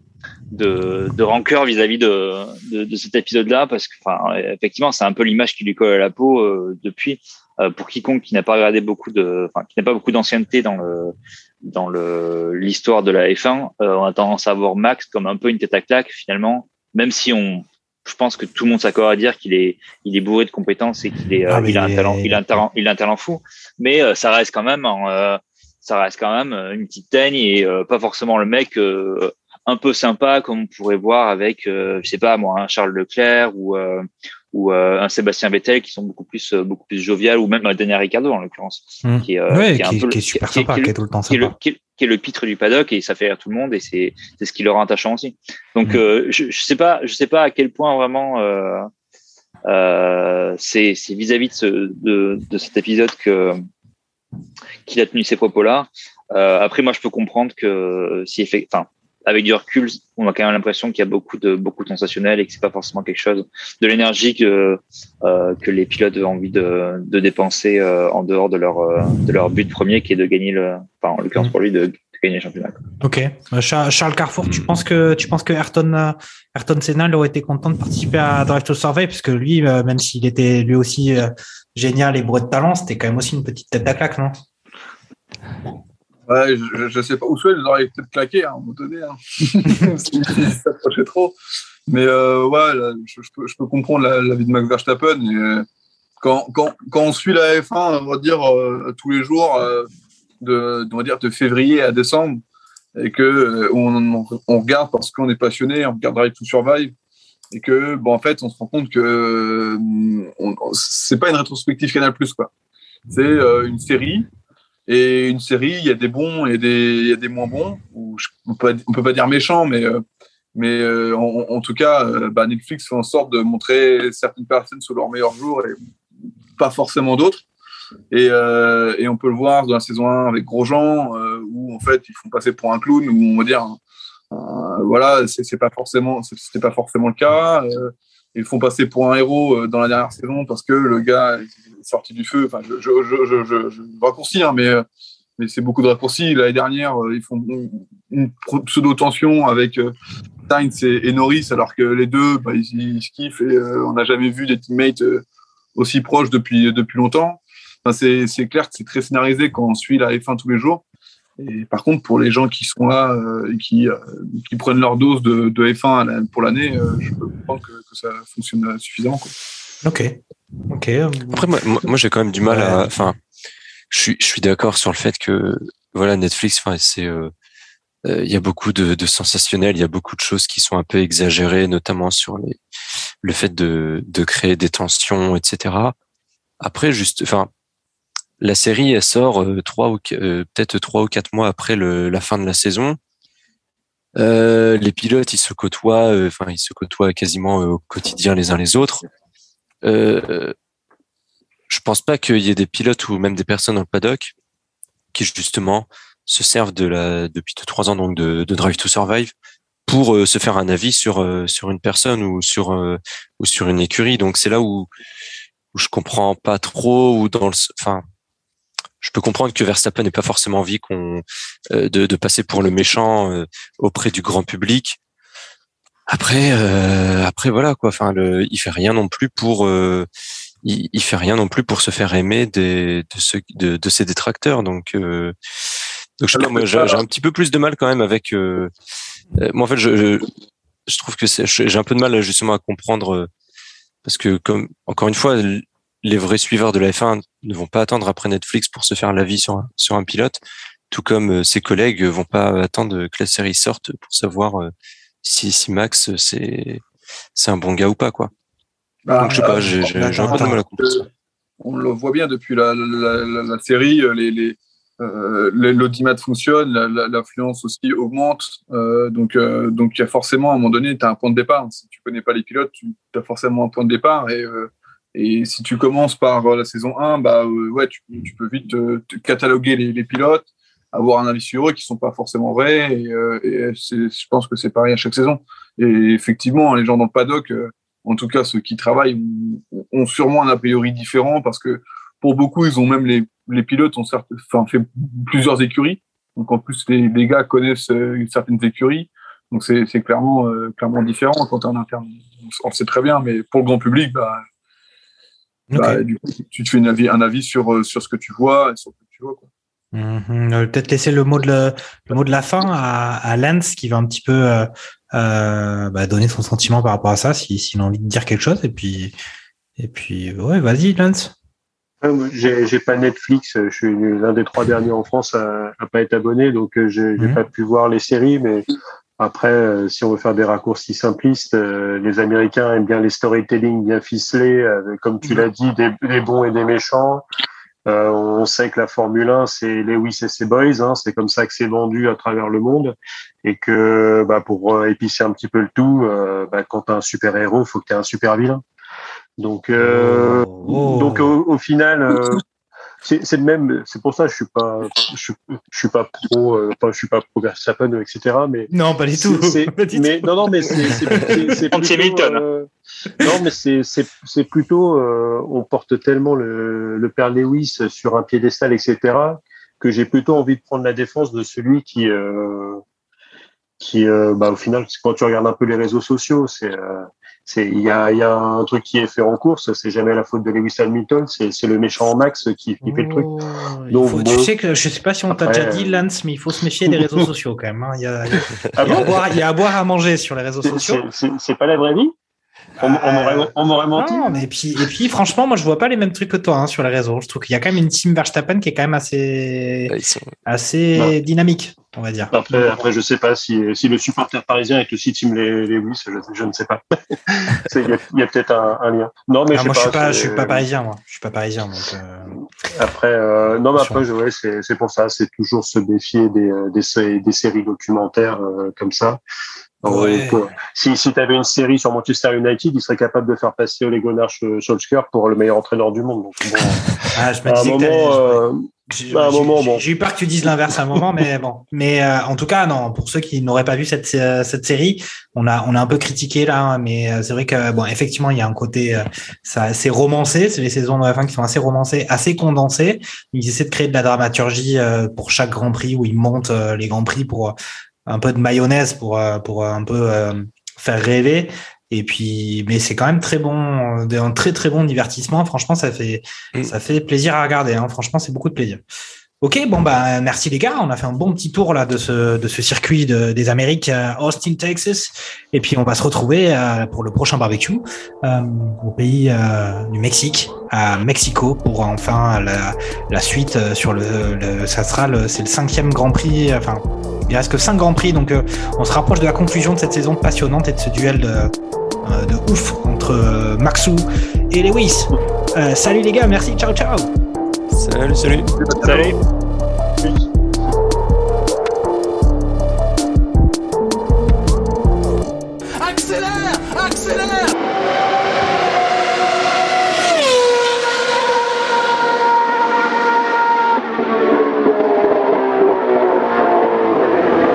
de, de rancœur vis-à-vis de, de, de cet épisode-là parce que enfin effectivement c'est un peu l'image qui lui colle à la peau euh, depuis pour quiconque qui n'a pas regardé beaucoup de enfin qui n'a pas beaucoup d'ancienneté dans le dans l'histoire de la F1 euh, on a tendance à voir Max comme un peu une tête à claque finalement même si on je pense que tout le monde s'accorde à dire qu'il est il est bourré de compétences et qu'il est euh, Ah, il a un talent il a un talent il a un talent fou. Mais euh, ça reste quand même en, euh, ça reste quand même euh, une petite teigne et euh, pas forcément le mec euh, un peu sympa comme on pourrait voir avec euh, je sais pas moi un Charles Leclerc ou euh, ou euh, un Sébastien Vettel qui sont beaucoup plus euh, beaucoup plus jovial ou même un Daniel Ricciardo en l'occurrence Mm. qui est, euh, Ouais, qui est qui, qui super sympa, qui est tout le temps sympa. qui, est, le pitre du paddock et ça fait rire tout le monde et c'est c'est ce qui le rend attachant aussi. Donc Mm. euh, je, je sais pas je sais pas à quel point vraiment euh, euh, c'est c'est vis-à-vis de, ce, de de cet épisode que qu'il a tenu ces propos-là. Euh, après moi je peux comprendre que si effectivement avec du recul, on a quand même l'impression qu'il y a beaucoup de beaucoup de sensationnel et que c'est pas forcément quelque chose de l'énergie que euh, que les pilotes ont envie de, de dépenser euh, en dehors de leur euh, de leur but premier qui est de gagner le enfin en l'occurrence pour lui de, de gagner le championnat. Ok. Charles, Carrefour, tu penses que tu penses que Ayrton Ayrton Senna aurait été content de participer à Drive to Survive? Parce que lui, même s'il était lui aussi euh, génial et bourré de talent, c'était quand même aussi une petite tête à claque, non? Ouais, je, je sais pas. Ou soit ils auraient peut-être claqué hein, à un moment donné. Hein. S'ils s'approchaient trop. Mais euh, ouais, là, je, je peux, je peux comprendre la, la vie de Max Verstappen. Et, euh, quand, quand, quand on suit la F1, on va dire euh, tous les jours, euh, de, on va dire de février à décembre, et que on, on regarde parce qu'on est passionné, on regarde Drive to Survive, et que bon en fait on se rend compte que on- c'est pas une rétrospective Canal Plus quoi. C'est une série et une série, il y a des bons et des, il y a des moins bons. Ou je, on peut, peut pas dire méchants, mais euh, mais euh, en, en tout cas, euh, bah, Netflix fait en sorte de montrer certaines personnes sous leur meilleur jour et pas forcément d'autres. Et, euh, et on peut le voir dans la saison 1 avec Grosjean, euh, où en fait ils font passer pour un clown, où on va dire, voilà, c'est pas forcément, c'était pas forcément le cas. Ils font passer pour un héros euh, dans la dernière saison parce que le gars est sorti du feu. Enfin, je, je, je, je, je, raccourcis, hein, mais, euh, mais c'est beaucoup de raccourcis. L'année dernière, euh, ils font une, pseudo-tension avec Sainz et, Norris, alors que les deux, bah, ils, se kiffent et euh, on n'a jamais vu des teammates aussi proches depuis, depuis longtemps. Enfin, c'est clair que c'est très scénarisé quand on suit la F1 tous les jours. Et par contre, pour les gens qui sont là euh, et qui, euh, qui prennent leur dose de, de F1 à la- pour l'année, euh, je peux comprendre que, que ça fonctionne suffisamment. Quoi. Ok. Ok. Après, moi, j'ai quand même du mal à. Enfin, je suis, je suis d'accord sur le fait que voilà, Netflix, enfin, c'est. euh, Il y a beaucoup de, de sensationnel, il y a beaucoup de choses qui sont un peu exagérées, notamment sur les, le fait de, de créer des tensions, etc. Après, juste, enfin, la série, elle sort euh, trois ou euh, peut-être trois ou quatre mois après la fin de la saison. Euh, les pilotes, ils se côtoient, enfin, ils se côtoient quasiment au quotidien les uns les autres. Euh, je pense pas qu'il y ait des pilotes ou même des personnes dans le paddock qui justement se servent de la depuis deux, trois ans donc de, de Drive to Survive pour se faire un avis sur sur une personne ou sur ou sur une écurie. Donc c'est là où où je comprends pas trop ou dans le enfin je peux comprendre que Verstappen n'ait pas forcément envie qu'on euh, de, de passer pour le méchant euh, auprès du grand public. Après, euh, après voilà quoi. Enfin, le, il fait rien non plus pour, euh, il, il fait rien non plus pour se faire aimer des, de ceux, de, de ses détracteurs. Donc, euh, donc je sais pas, moi, j'ai j'ai un petit peu plus de mal quand même avec. Euh, euh, moi, en fait, je, je, je trouve que c'est- j'ai un peu de mal justement à comprendre parce que comme encore une fois, les vrais suiveurs de la F1 ne vont pas attendre après Netflix pour se faire l'avis sur un, sur un pilote. tout comme euh, ses collègues vont pas attendre que la série sorte pour savoir euh, si, si Max c'est c'est un bon gars ou pas quoi. Bah, Donc je sais pas, euh, j'ai un peu de mal à comprendre. on le voit bien depuis la, la, la, la série, euh, les, les, euh, l'audimat fonctionne, la- la- l'affluence aussi augmente. Euh, donc, euh, donc, il y a forcément, à un moment donné, tu as un point de départ. Si tu connais pas les pilotes, tu as forcément un point de départ. Et, euh, et si tu commences par euh, la saison 1, bah, euh, ouais, tu, peux- vite te cataloguer les, pilotes, avoir un avis sur eux qui sont pas forcément vrais. Et, euh, je pense que c'est pareil à chaque saison. Et effectivement, les gens dans le paddock, en tout cas ceux qui travaillent, ont, sûrement un a priori différent parce que pour beaucoup, ils ont même les, les pilotes ont certes, enfin, fait plusieurs écuries. Donc en plus, les, les gars connaissent certaines écuries. Donc c'est clairement, clairement différent quand tu es en interne. On le sait très bien, mais pour le grand public, bah, Bah, du coup, tu te fais une avis, un avis sur, euh, sur ce que tu vois et sur ce que tu vois. Quoi. Mhm. Peut-être laisser le mot de le, le mot de la fin à, à Lance qui va un petit peu euh, euh, bah, donner son sentiment par rapport à ça, si- s'il a envie de dire quelque chose. Et puis, et puis ouais, vas-y, Lance. J'ai j'ai pas Netflix, je suis l'un des trois derniers en France à, à pas être abonné, donc j'ai j'ai Mhm. pas pu voir les séries, mais après, euh, si on veut faire des raccourcis simplistes, euh, les Américains aiment bien les storytelling bien ficelés, avec, comme tu l'as dit, des, des bons et des méchants. Euh, on sait que la Formule 1, c'est Lewis et ses boys, hein, c'est comme ça que c'est vendu à travers le monde, et que bah, pour euh, épicer un petit peu le tout, euh, bah, quand t'as un super héros, faut que t'aies un super vilain. Donc, euh, Oh. donc au, au final, euh, c'est c'est le même. C'est pour ça que je suis pas, je, suis- je suis pas pro, euh, enfin, je suis pas pro Verstappen, etc. Mais Non, pas du tout. c'est- Pas du mais tout. non, non, mais c'est c'est- c'est- c'est Anti plutôt, euh, non, mais c'est c'est c'est plutôt, euh, on porte tellement le, le père Lewis sur un piédestal, etc. Que j'ai plutôt envie de prendre la défense de celui qui, euh, qui, euh, bah, au final, quand tu regardes un peu les réseaux sociaux, c'est euh, c'est il y a, il y a un truc qui est fait en course, c'est jamais la faute de Lewis Hamilton, c'est c'est le méchant en max qui, qui fait le truc. Oh, Donc, faut- bon. Tu sais que je sais pas si on t'a Après, déjà dit, Lance, mais il faut se méfier des réseaux sociaux quand même. hein. Il, y a, il y a- Ah il y a à boire, il y a à boire à manger sur les réseaux sociaux. c'est pas la vraie vie? On, on m'aurait- menti Non, mais puis, et puis, franchement, moi, je vois pas les mêmes trucs que toi hein, sur les réseaux. Je trouve qu'il y a quand même une team Verstappen qui est quand même assez, sont- assez Ouais. dynamique, on va dire. Après, après, je sais pas si, si le supporter parisien est aussi Team Les- Lewis, je, je ne sais pas. Il y a, peut-être un, un lien. Non, mais Ah, je sais moi, je suis pas, je c'est- suis pas parisien, moi. Je suis pas parisien, donc. euh, Après, euh, non, mais après, ouais, c'est, pour ça, c'est toujours se méfier des, euh, des, sé- des séries documentaires euh, comme ça. Ouais. pour- si si tu avais une série sur Manchester United, il serait capable de faire passer Ole Gunnar Solskjaer pour le meilleur entraîneur du monde. Donc, bon, Ah, je me à un moment, euh, J'ai bon. eu peur que tu dises l'inverse à un moment, mais bon. Mais euh, en tout cas, non. Pour ceux qui n'auraient pas vu cette euh, cette série, on a on a un peu critiqué là, hein, mais euh, c'est vrai que bon, effectivement, il y a un côté euh, ça assez romancé. C'est les saisons de F1 qui sont assez romancées, assez condensées. Ils essaient de créer de la dramaturgie euh, pour chaque Grand Prix où ils montent euh, les Grands Prix pour euh, un peu de mayonnaise pour euh, pour un peu euh, faire rêver. Et puis, mais c'est quand même très bon, euh, un très très bon divertissement. Franchement, ça fait Mm. ça fait plaisir à regarder. Hein. Franchement, c'est beaucoup de plaisir. Ok, bon bah merci les gars, on a fait un bon petit tour là de ce de ce circuit de, des Amériques, euh, Austin, Texas, et puis on va se retrouver euh, pour le prochain barbecue euh, au pays euh, du Mexique, à Mexico, pour enfin la, la suite euh, sur le, le ça sera le c'est le cinquième Grand Prix, enfin il reste que cinq Grands Prix, donc euh, on se rapproche de la conclusion de cette saison passionnante et de ce duel de euh, de ouf entre euh, Maxou et Lewis. Euh, salut les gars, merci, ciao ciao. Salut, salut. Salut.